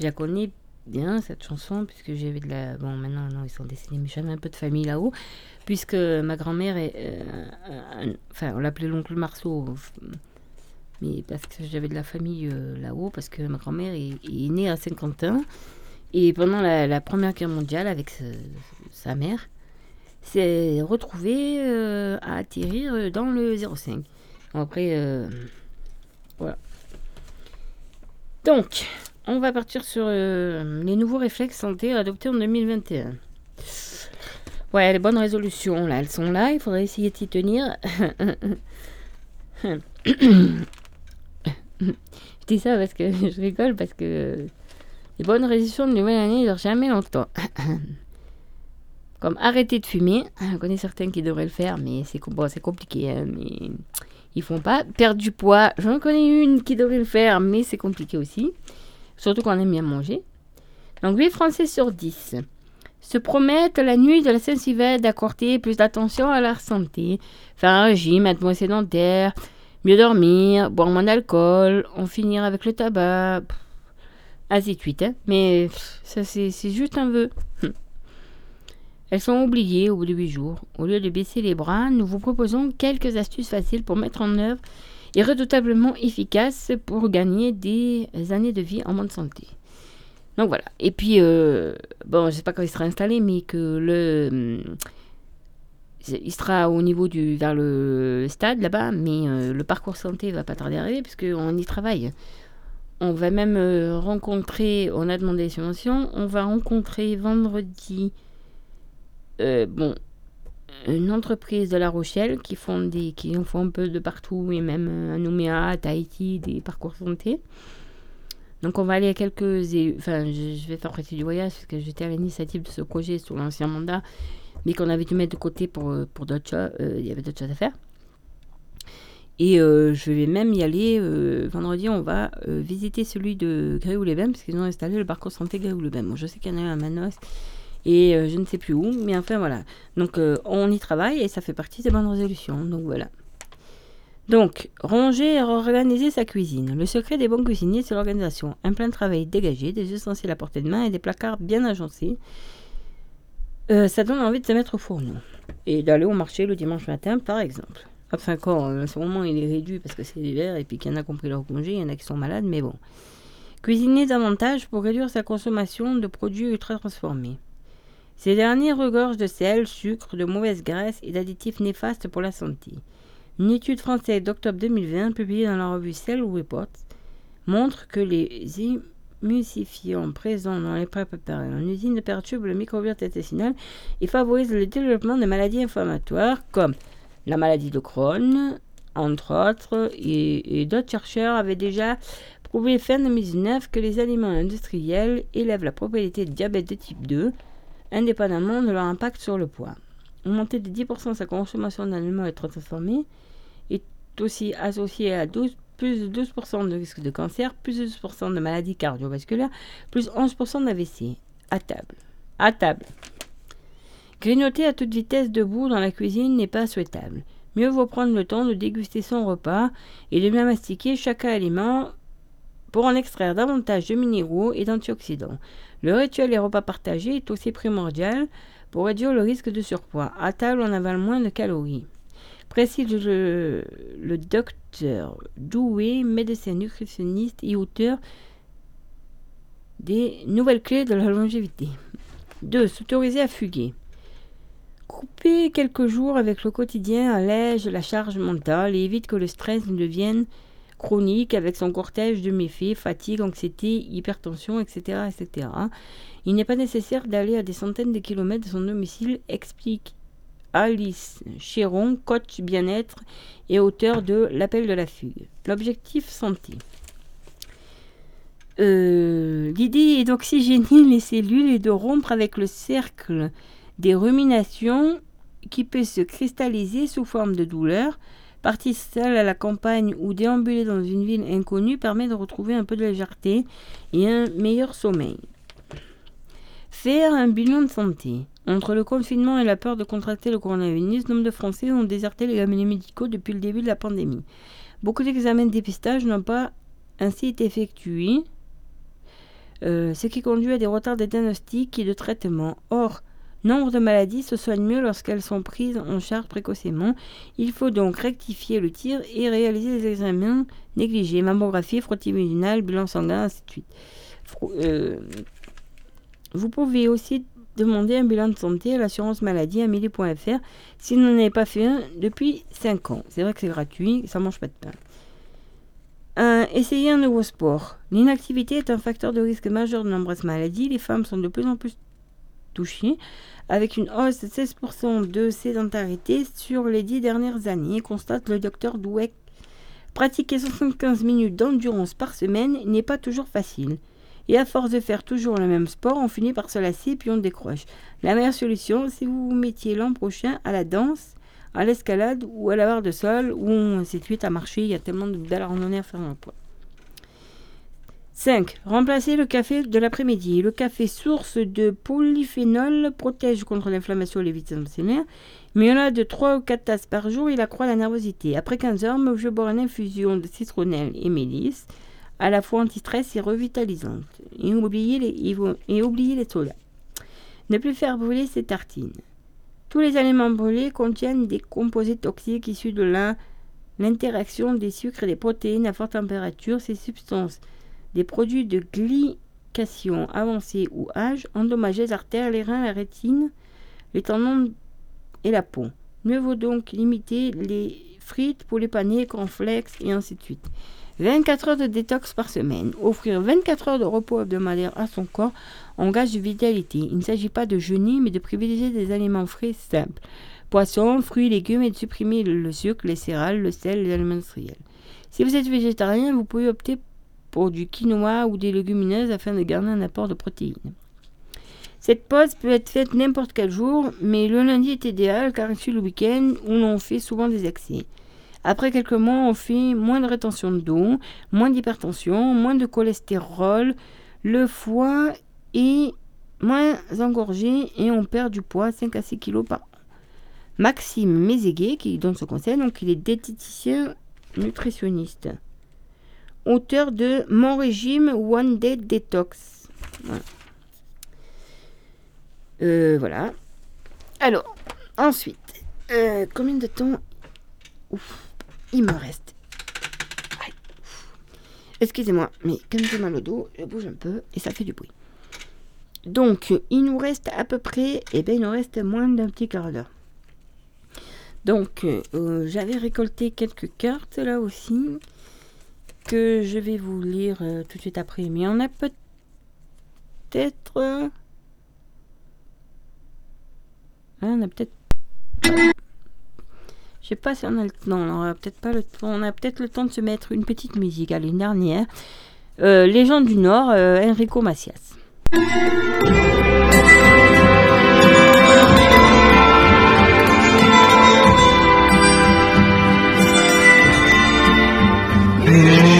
Je la connais bien cette chanson puisque j'avais de la bon maintenant non ils sont décédés mais j'avais un peu de famille là-haut puisque ma grand-mère est euh, enfin on l'appelait l'oncle Marceau mais parce que j'avais de la famille euh, là-haut parce que ma grand-mère est, née à Saint-Quentin et pendant la, Première Guerre mondiale, avec sa mère, s'est retrouvée euh, à atterrir euh, dans le 05. Bon, après, euh, voilà. Donc, on va partir sur euh, les nouveaux réflexes santé adoptés en 2021. Ouais, les bonnes résolutions, là, elles sont là, il faudrait essayer de s'y tenir. Je dis ça parce que je rigole, parce que les bonnes résolutions de nouvelle année ne durent jamais longtemps. Comme arrêter de fumer. On connaît certains qui devraient le faire, mais c'est bon, compliqué. hein, mais ils font pas. Perdre du poids. J'en connais une qui devrait le faire, mais c'est compliqué aussi. Surtout quand on aime bien manger. Donc 8 Français sur 10 se promettent la nuit de la Saint-Sylvestre d'accorder plus d'attention à leur santé, faire un régime, être moins sédentaire, mieux dormir, boire moins d'alcool, en finir avec le tabac, ainsi de suite. hein. Mais ça, c'est c'est juste un vœu. Hum. Elles sont oubliées au bout de 8 jours. Au lieu de baisser les bras, nous vous proposons quelques astuces faciles pour mettre en œuvre est redoutablement efficace pour gagner des années de vie en bonne santé. Donc voilà. Et puis, euh, bon, je ne sais pas quand il sera installé, mais que le. hum, Il sera au niveau du. vers le stade là-bas, mais euh, le parcours santé va pas tarder à arriver, puisqu'on y travaille. On va même euh, rencontrer. On a demandé des subventions. On va rencontrer vendredi. Euh, bon. Une entreprise de La Rochelle qui font des. qui en font un peu de partout, et même euh, à Nouméa, à Tahiti, des parcours santé. Donc on va aller à quelques... Enfin, je, je vais faire partie du voyage parce que j'étais à l'initiative de ce projet sous l'ancien mandat, mais qu'on avait dû mettre de côté pour, euh, pour d'autres choses. Il y avait d'autres choses à faire. Et je vais même y aller. vendredi, on va visiter celui de Gréoux-les-Bains parce qu'ils ont installé le parcours santé Gréoux-les-Bains. Bon, je sais qu'il y en a un à Manos et euh, je ne sais plus où, mais enfin voilà. Donc euh, on y travaille et ça fait partie des bonnes résolutions. Donc voilà. Donc, ranger et organiser sa cuisine. Le secret des bons cuisiniers, c'est l'organisation. Un plan de travail dégagé, des ustensiles à portée de main et des placards bien agencés. Euh, ça donne envie de se mettre au fourneau. Et d'aller au marché le dimanche matin, par exemple. Enfin, quand en ce moment il est réduit parce que c'est l'hiver et puis qu'il y en a qui ont pris leur congé, il y en a qui sont malades, mais bon. Cuisiner davantage pour réduire sa consommation de produits ultra transformés. Ces derniers regorgent de sel, sucre, de mauvaises graisses et d'additifs néfastes pour la santé. Une étude française d'octobre 2020, publiée dans la revue Cell Reports, montre que les émulsifiants présents dans les préparés en usine perturbent le microbiote intestinal et favorisent le développement de maladies inflammatoires comme la maladie de Crohn, entre autres, et, et d'autres chercheurs avaient déjà prouvé fin 2019 que les aliments industriels élèvent la probabilité de diabète de type 2, indépendamment de leur impact sur le poids. Augmenter de 10% sa consommation d'aliments ultra transformés est aussi associé à 12, plus de 12% de risque de cancer, plus de 12% de maladies cardiovasculaires, plus 11% d'AVC. À table. À table. Grignoter à toute vitesse debout dans la cuisine n'est pas souhaitable. Mieux vaut prendre le temps de déguster son repas et de bien mastiquer chaque aliment pour en extraire davantage de minéraux et d'antioxydants. Le rituel des repas partagés est aussi primordial pour réduire le risque de surpoids. À table, on avale moins de calories. Précise le, docteur Doué, médecin nutritionniste et auteur des nouvelles clés de la longévité. 2. S'autoriser à fuguer. Couper quelques jours avec le quotidien allège la charge mentale et évite que le stress ne devienne chronique avec son cortège de méfaits, fatigue, anxiété, hypertension, etc. etc. Il n'est pas nécessaire d'aller à des centaines de kilomètres de son domicile, explique Alice Chéron, coach bien-être et auteur de L'appel de la fugue. L'objectif santé. Euh, L'idée est d'oxygéner les cellules et de rompre avec le cercle des ruminations qui peut se cristalliser sous forme de douleur. Partir seul à la campagne ou déambuler dans une ville inconnue permet de retrouver un peu de légèreté et un meilleur sommeil. Faire un bilan de santé. Entre le confinement et la peur de contracter le coronavirus, nombre de Français ont déserté les cabinets médicaux depuis le début de la pandémie. Beaucoup d'examens de dépistage n'ont pas ainsi été effectués, euh, ce qui conduit à des retards de diagnostic et de traitement. Or, nombre de maladies se soignent mieux lorsqu'elles sont prises en charge précocement. Il faut donc rectifier le tir et réaliser les examens négligés. Mammographie, frottis vaginal, bilan sanguin, ainsi de suite. Euh, vous pouvez aussi demander un bilan de santé à l'assurance maladie à midi.fr si vous n'en avez pas fait un depuis 5 ans. C'est vrai que c'est gratuit, ça mange pas de pain. Essayez un nouveau sport. L'inactivité est un facteur de risque majeur de nombreuses maladies. Les femmes sont de plus en plus touchées, avec une hausse de 16% de sédentarité sur les 10 dernières années, constate le docteur Douek. Pratiquer 75 minutes d'endurance par semaine n'est pas toujours facile. Et à force de faire toujours le même sport, on finit par se lasser puis on décroche. La meilleure solution, c'est vous vous mettiez l'an prochain à la danse, à l'escalade ou à la barre de sol ainsi de suite à marcher. Il y a tellement de randonnées à faire dans le poids. 5. Remplacer le café de l'après-midi. Le café source de polyphénol protège contre l'inflammation et les vitamines cellulaires, mais en a de 3 ou 4 tasses par jour, il accroît la nervosité. Après 15 heures, je bois une infusion de citronnelle et mélisse, à la fois anti-stress et revitalisante. Et oubliez les, et oubliez. Ne plus faire brûler ses tartines. Tous les aliments brûlés contiennent des composés toxiques issus de l'interaction des sucres et des protéines à forte température. Ces substances, des produits de glycation avancée ou âge, endommagent les artères, les reins, la rétine, les tendons et la peau. Mieux vaut donc limiter les frites, pour les paniers, cornflakes et ainsi de suite. 24 heures de détox par semaine. Offrir 24 heures de repos hebdomadaire à son corps engage de vitalité. Il ne s'agit pas de jeûner, mais de privilégier des aliments frais simples. Poissons, fruits, légumes et de supprimer le sucre, les céréales, le sel, les aliments industriels. Si vous êtes végétarien, vous pouvez opter pour du quinoa ou des légumineuses afin de garder un apport de protéines. Cette pause peut être faite n'importe quel jour, mais le lundi est idéal car c'est le week-end où l'on fait souvent des excès. Après quelques mois, on fait moins de rétention d'eau, moins d'hypertension, moins de cholestérol, le foie est moins engorgé et on perd du poids 5 à 6 kg par an. Maxime Mézégué, qui donne ce conseil, donc il est diététicien nutritionniste. Auteur de Mon régime One Day Detox. Voilà. Euh. Alors, ensuite, euh, combien de temps il me reste. Excusez-moi, mais comme j'ai mal au dos, je bouge un peu et ça fait du bruit. Donc, il nous reste à peu près, eh bien, il nous reste moins d'un petit quart d'heure. Donc, euh, j'avais récolté quelques cartes là aussi que je vais vous lire euh, tout de suite après. Mais on a peut-être. euh, ah, on a peut-être. Je sais pas si on a le temps. On a peut-être pas le temps. On a peut-être le temps de se mettre une petite musique. Allez, une dernière. Euh, Légende du Nord, euh, Enrico Macias. Voilà,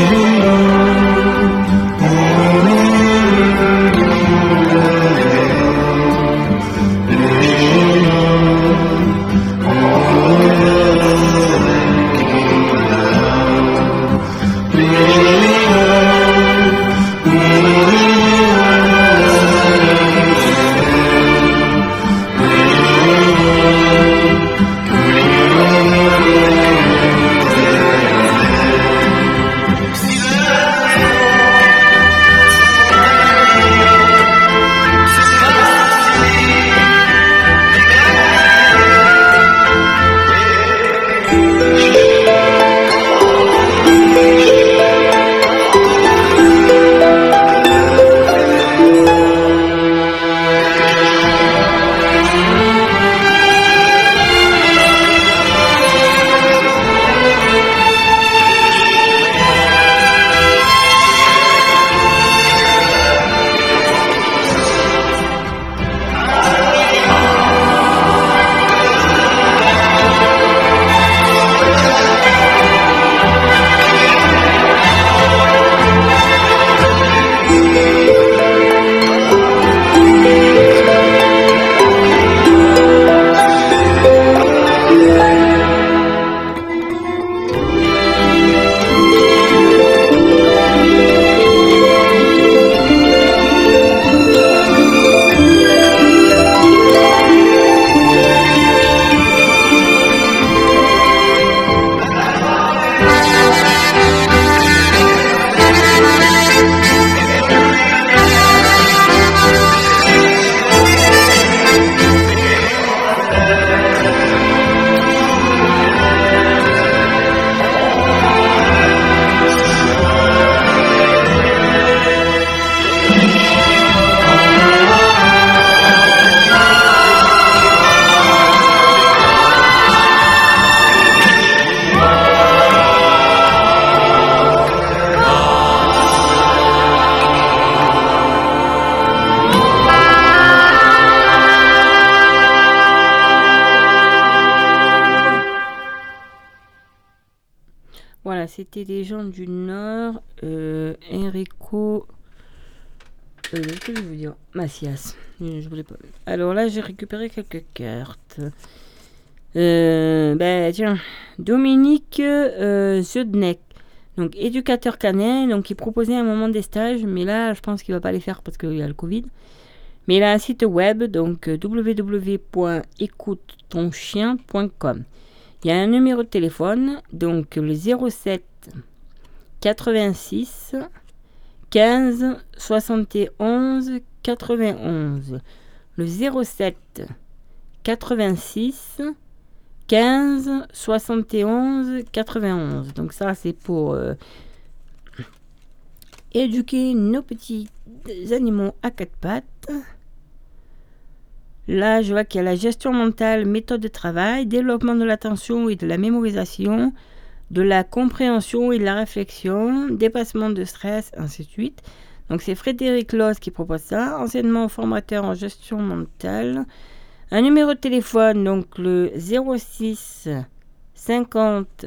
des gens du Nord. Euh, Enrico. Euh, que je vais dire? Macias. Alors là, j'ai récupéré quelques cartes. Euh, ben tiens, Dominique euh, Zednek, donc éducateur canin, donc il proposait un moment des stages, mais là, je pense qu'il va pas les faire parce qu'il y a le Covid. Mais il a un site web, donc euh, www.écoutetonchien.com. Il y a un numéro de téléphone, donc le 07 86 15 71 91. Le 07 86 15 71 91. Donc ça c'est pour euh, éduquer nos petits animaux à quatre pattes. Là, je vois qu'il y a la gestion mentale, méthode de travail, développement de l'attention et de la mémorisation, de la compréhension et de la réflexion, dépassement de stress, ainsi de suite. Donc c'est Frédéric Loss qui propose ça, enseignement formateur en gestion mentale. Un numéro de téléphone, donc le 06 50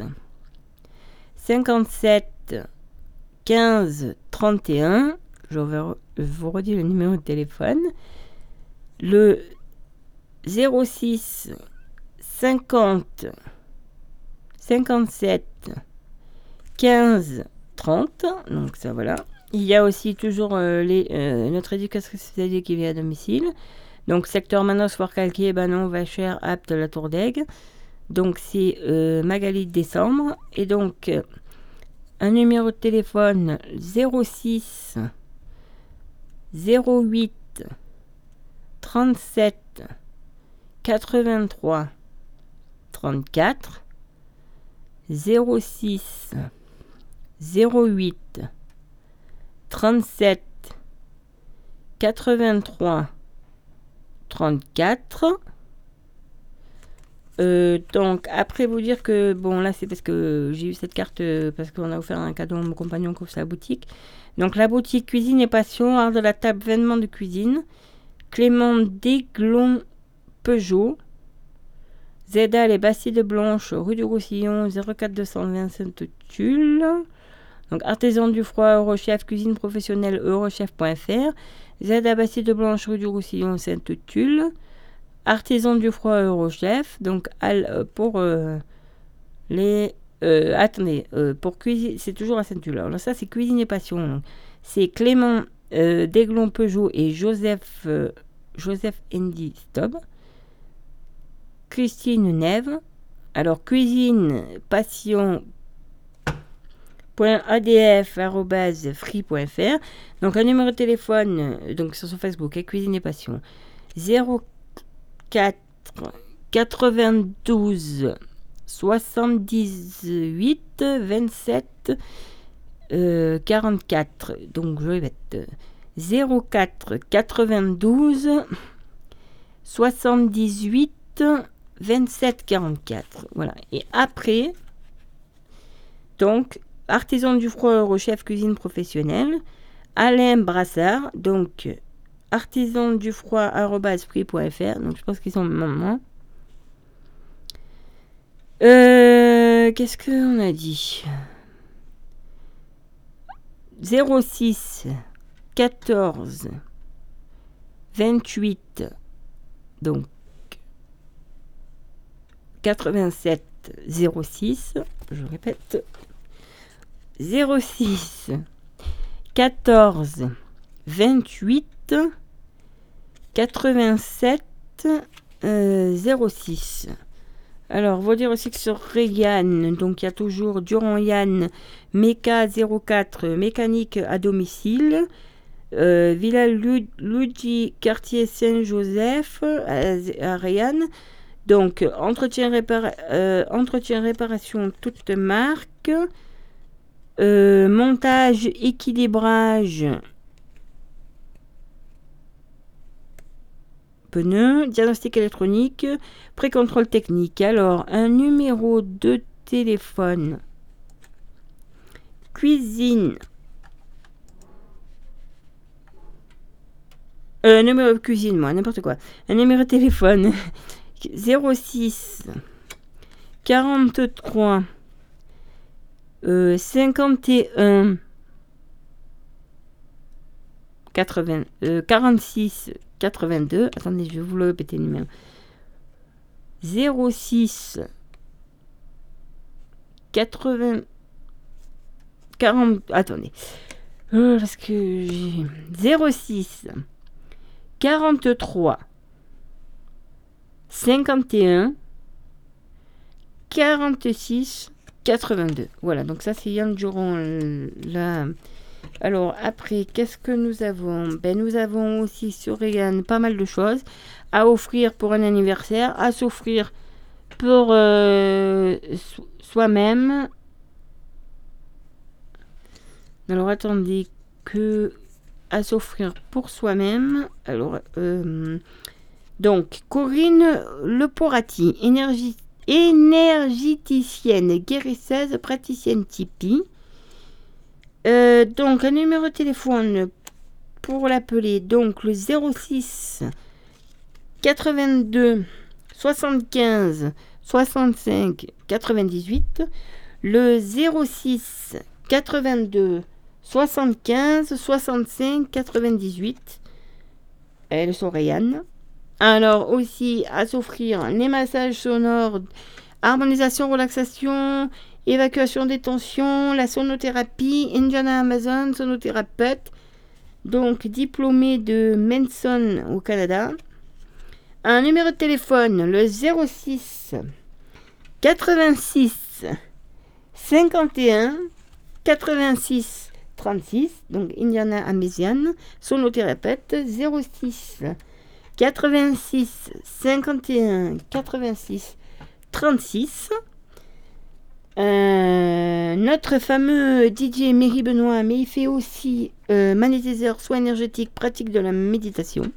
57 15 31. Je vous redis le numéro de téléphone. Le 06 50 57 15 30. Donc ça voilà. Il y a aussi toujours euh, les, euh, notre éducation spécialisée qui vient à domicile. Donc secteur Manos, Foire-Calquier, Banon, Vachère, Apte, La Tour d'Aigle. Donc c'est euh, Magali décembre. Et donc un numéro de téléphone 06 08 37 83 34 06 08 37 83 34 donc après vous dire que bon là c'est parce que j'ai eu cette carte euh, parce qu'on a offert un cadeau à mon compagnon qui ouvre sa boutique. Donc la boutique cuisine et passion, art de la table, vêtements de cuisine. Clément Desglon Peugeot. Zeda les Bastille de Blanche, rue du Roussillon, 04 220 Sainte-Tulle. Donc artisan du froid, Eurochef, cuisine professionnelle, eurochef.fr. Zeda Bastille de Blanche, rue du Roussillon, Sainte-Tulle. Artisan du froid, Eurochef. Donc euh, pour euh, les... Euh, attendez, pour cuisine, c'est toujours à Sainte-Tulle. Alors ça c'est cuisine et passion. C'est Clément Desglon Peugeot et Joseph Joseph Andy Stob. Christine Neve. Alors, cuisine passion .adf.free.fr donc un numéro de téléphone donc sur son Facebook cuisine et passion 04 92 78 27 44 donc je vais être 04 92 78 27 44. Voilà. Et après, donc, artisan du froid au chef cuisine professionnel, Alain Brassard, donc artisan du froid prix.fr. Donc, je pense qu'ils sont maintenant. Euh, Qu'est-ce qu'on a dit? 06 14 28 donc 87 06 je répète 06 14 28 87 06 alors, vous dire aussi que sur Regan, donc il y a toujours Durand Yann, Mecha 04, mécanique à domicile. Euh, Villa Luigi, quartier Saint-Joseph, à, Réan. Donc, entretien, euh, entretien réparation toute marque. Euh, montage, équilibrage. Pneus, diagnostic électronique, pré-contrôle technique. Alors, un numéro de téléphone. Cuisine Euh, numéro de cuisine, moi, n'importe quoi. Un numéro de téléphone 06 43 51 80, 46 82. Attendez, je vais vous le répéter le numéro. 06 80 40 attendez euh, parce que j'ai 06 43 51 46 82. Voilà, donc ça c'est Yann Duron là. Alors après, qu'est-ce que nous avons? Ben, Nous avons aussi sur Regan pas mal de choses à offrir pour un anniversaire, à s'offrir pour euh, soi-même. Alors attendez que à s'offrir pour soi-même. Alors euh, donc Corinne Leporati, énergie, énergéticienne, guérisseuse, praticienne Tipeee. Euh, donc un numéro de téléphone pour l'appeler donc le 06 82 75 65 98 le 06 82 75 65 98 elles sont alors aussi à s'offrir les massages sonores harmonisation relaxation évacuation des tensions la sonothérapie Indiana Amazon sonothérapeute donc diplômé de Manson au Canada. Un numéro de téléphone, le 06 86 51 86 36, donc Indiana Améziane, sonothérapeute 06 86 51 86 36. notre fameux DJ Méry Benoît, mais il fait aussi euh, magnétiseur, soins énergétiques, pratique de la méditation.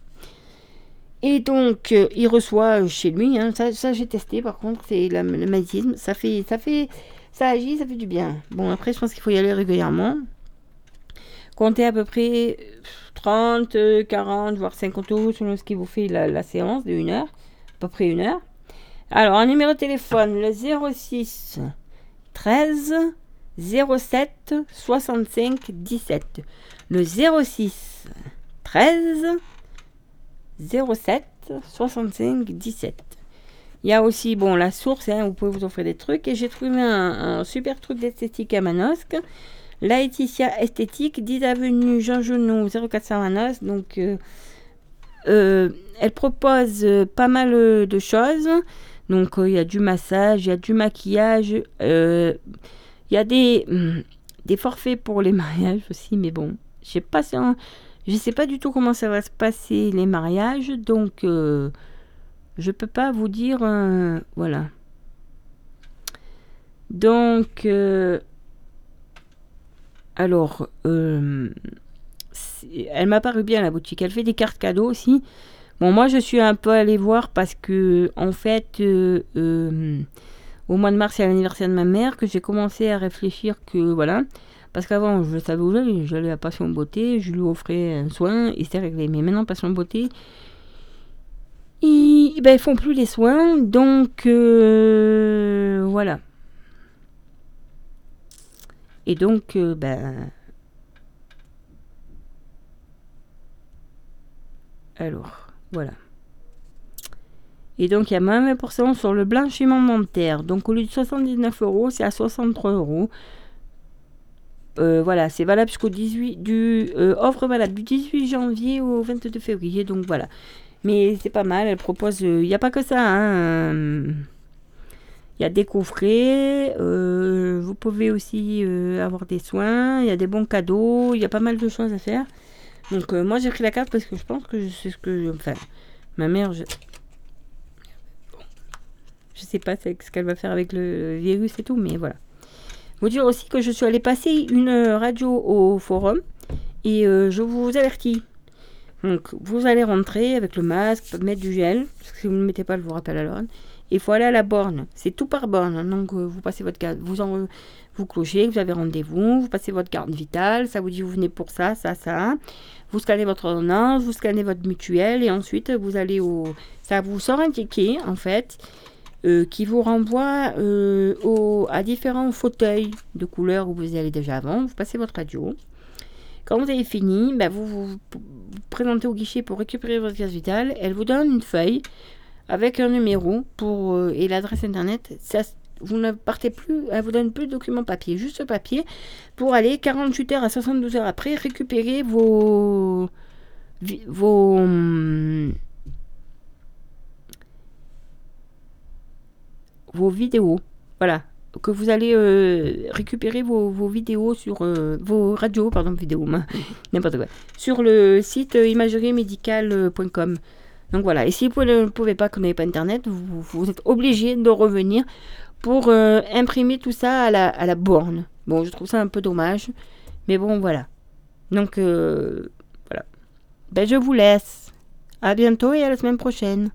Et donc, euh, il reçoit chez lui, hein, ça, j'ai testé par contre, c'est le magnétisme, ça fait, ça fait, ça agit, ça fait du bien. Bon, après, je pense qu'il faut y aller régulièrement. Comptez à peu près 30, 40, voire 50 euros selon ce qui vous fait la, séance de 1 heure, à peu près une heure. Alors, un numéro de téléphone, le 06 13 07 65 17. Le 06 13 07 65 17. Il y a aussi, la source, hein, vous pouvez vous offrir des trucs. Et j'ai trouvé un, super truc d'esthétique à Manosque. Laetitia Esthétique, 10 avenue Jean Genou, 0400 Manosque. Donc, euh, euh, elle propose euh, pas mal de choses. Donc, il y a du massage, il y a du maquillage. Il y a des, des forfaits pour les mariages aussi. Mais bon, je sais pas si... Je ne sais pas du tout comment ça va se passer les mariages, donc euh, je peux pas vous dire. Voilà. Donc, alors, elle m'a paru bien la boutique. Elle fait des cartes cadeaux aussi. Bon, moi je suis un peu allée voir parce que, en fait, au mois de mars, c'est l'anniversaire de ma mère que j'ai commencé à réfléchir que, voilà, parce qu'avant, je savais où j'allais. J'allais à Passion Beauté, je lui offrais un soin et c'était réglé. Mais maintenant, Passion Beauté, ils, ben, font plus les soins. Donc, euh, voilà. Et donc, euh, ben. Alors, voilà. Et donc, il y a même 20% sur le blanchiment dentaire. Donc, au lieu de 79 euros, c'est à 63 euros. Euh, voilà, c'est valable jusqu'au 18 du euh, offre valable du 18 janvier au 22 février. Donc voilà. Mais c'est pas mal, elle propose. Il n'y a pas que ça. Hein, il y a des coffrets. vous pouvez aussi avoir des soins. Il y a des bons cadeaux. Il y a pas mal de choses à faire. Donc moi j'ai pris la carte parce que je pense que je sais ce que. Enfin, ma mère. Je, je sais pas ce qu'elle va faire avec le virus et tout, mais voilà. Vous dire aussi que je suis allée passer une radio au forum et euh, je vous avertis. Donc, vous allez rentrer avec le masque, mettre du gel, parce que si vous ne le mettez pas, je vous rappelle à l'ordre. Il faut aller à la borne. C'est tout par borne. Donc, euh, vous passez votre carte, vous, en, vous clochez, vous avez rendez-vous, vous passez votre carte vitale, ça vous dit vous venez pour ça, ça, ça. Vous scannez votre ordonnance, vous scannez votre mutuelle et ensuite vous allez au. Ça vous sort un ticket en fait euh, qui vous renvoie euh, à différents fauteuils de couleur où vous allez déjà avant. Vous passez votre radio. Quand vous avez fini, ben, vous, vous, présentez au guichet pour récupérer votre carte vitale. Elle vous donne une feuille avec un numéro pour, euh, et l'adresse internet. Ça, vous ne partez plus, elle vous donne plus de documents papier, juste papier, pour aller 48 heures à 72 heures après récupérer vos, vos, vos vidéos. voilà, que vous allez euh, récupérer vos, vos vidéos sur euh, vos radios, pardon, vidéos, n'importe quoi, sur le site imageriemédicale.com. Donc voilà, et si vous ne pouvez pas, que vous n'avez pas internet, vous, êtes obligé de revenir pour euh, imprimer tout ça à la, à la borne. Bon, je trouve ça un peu dommage, mais bon, voilà. Donc euh, voilà. Ben, je vous laisse. À bientôt et à la semaine prochaine.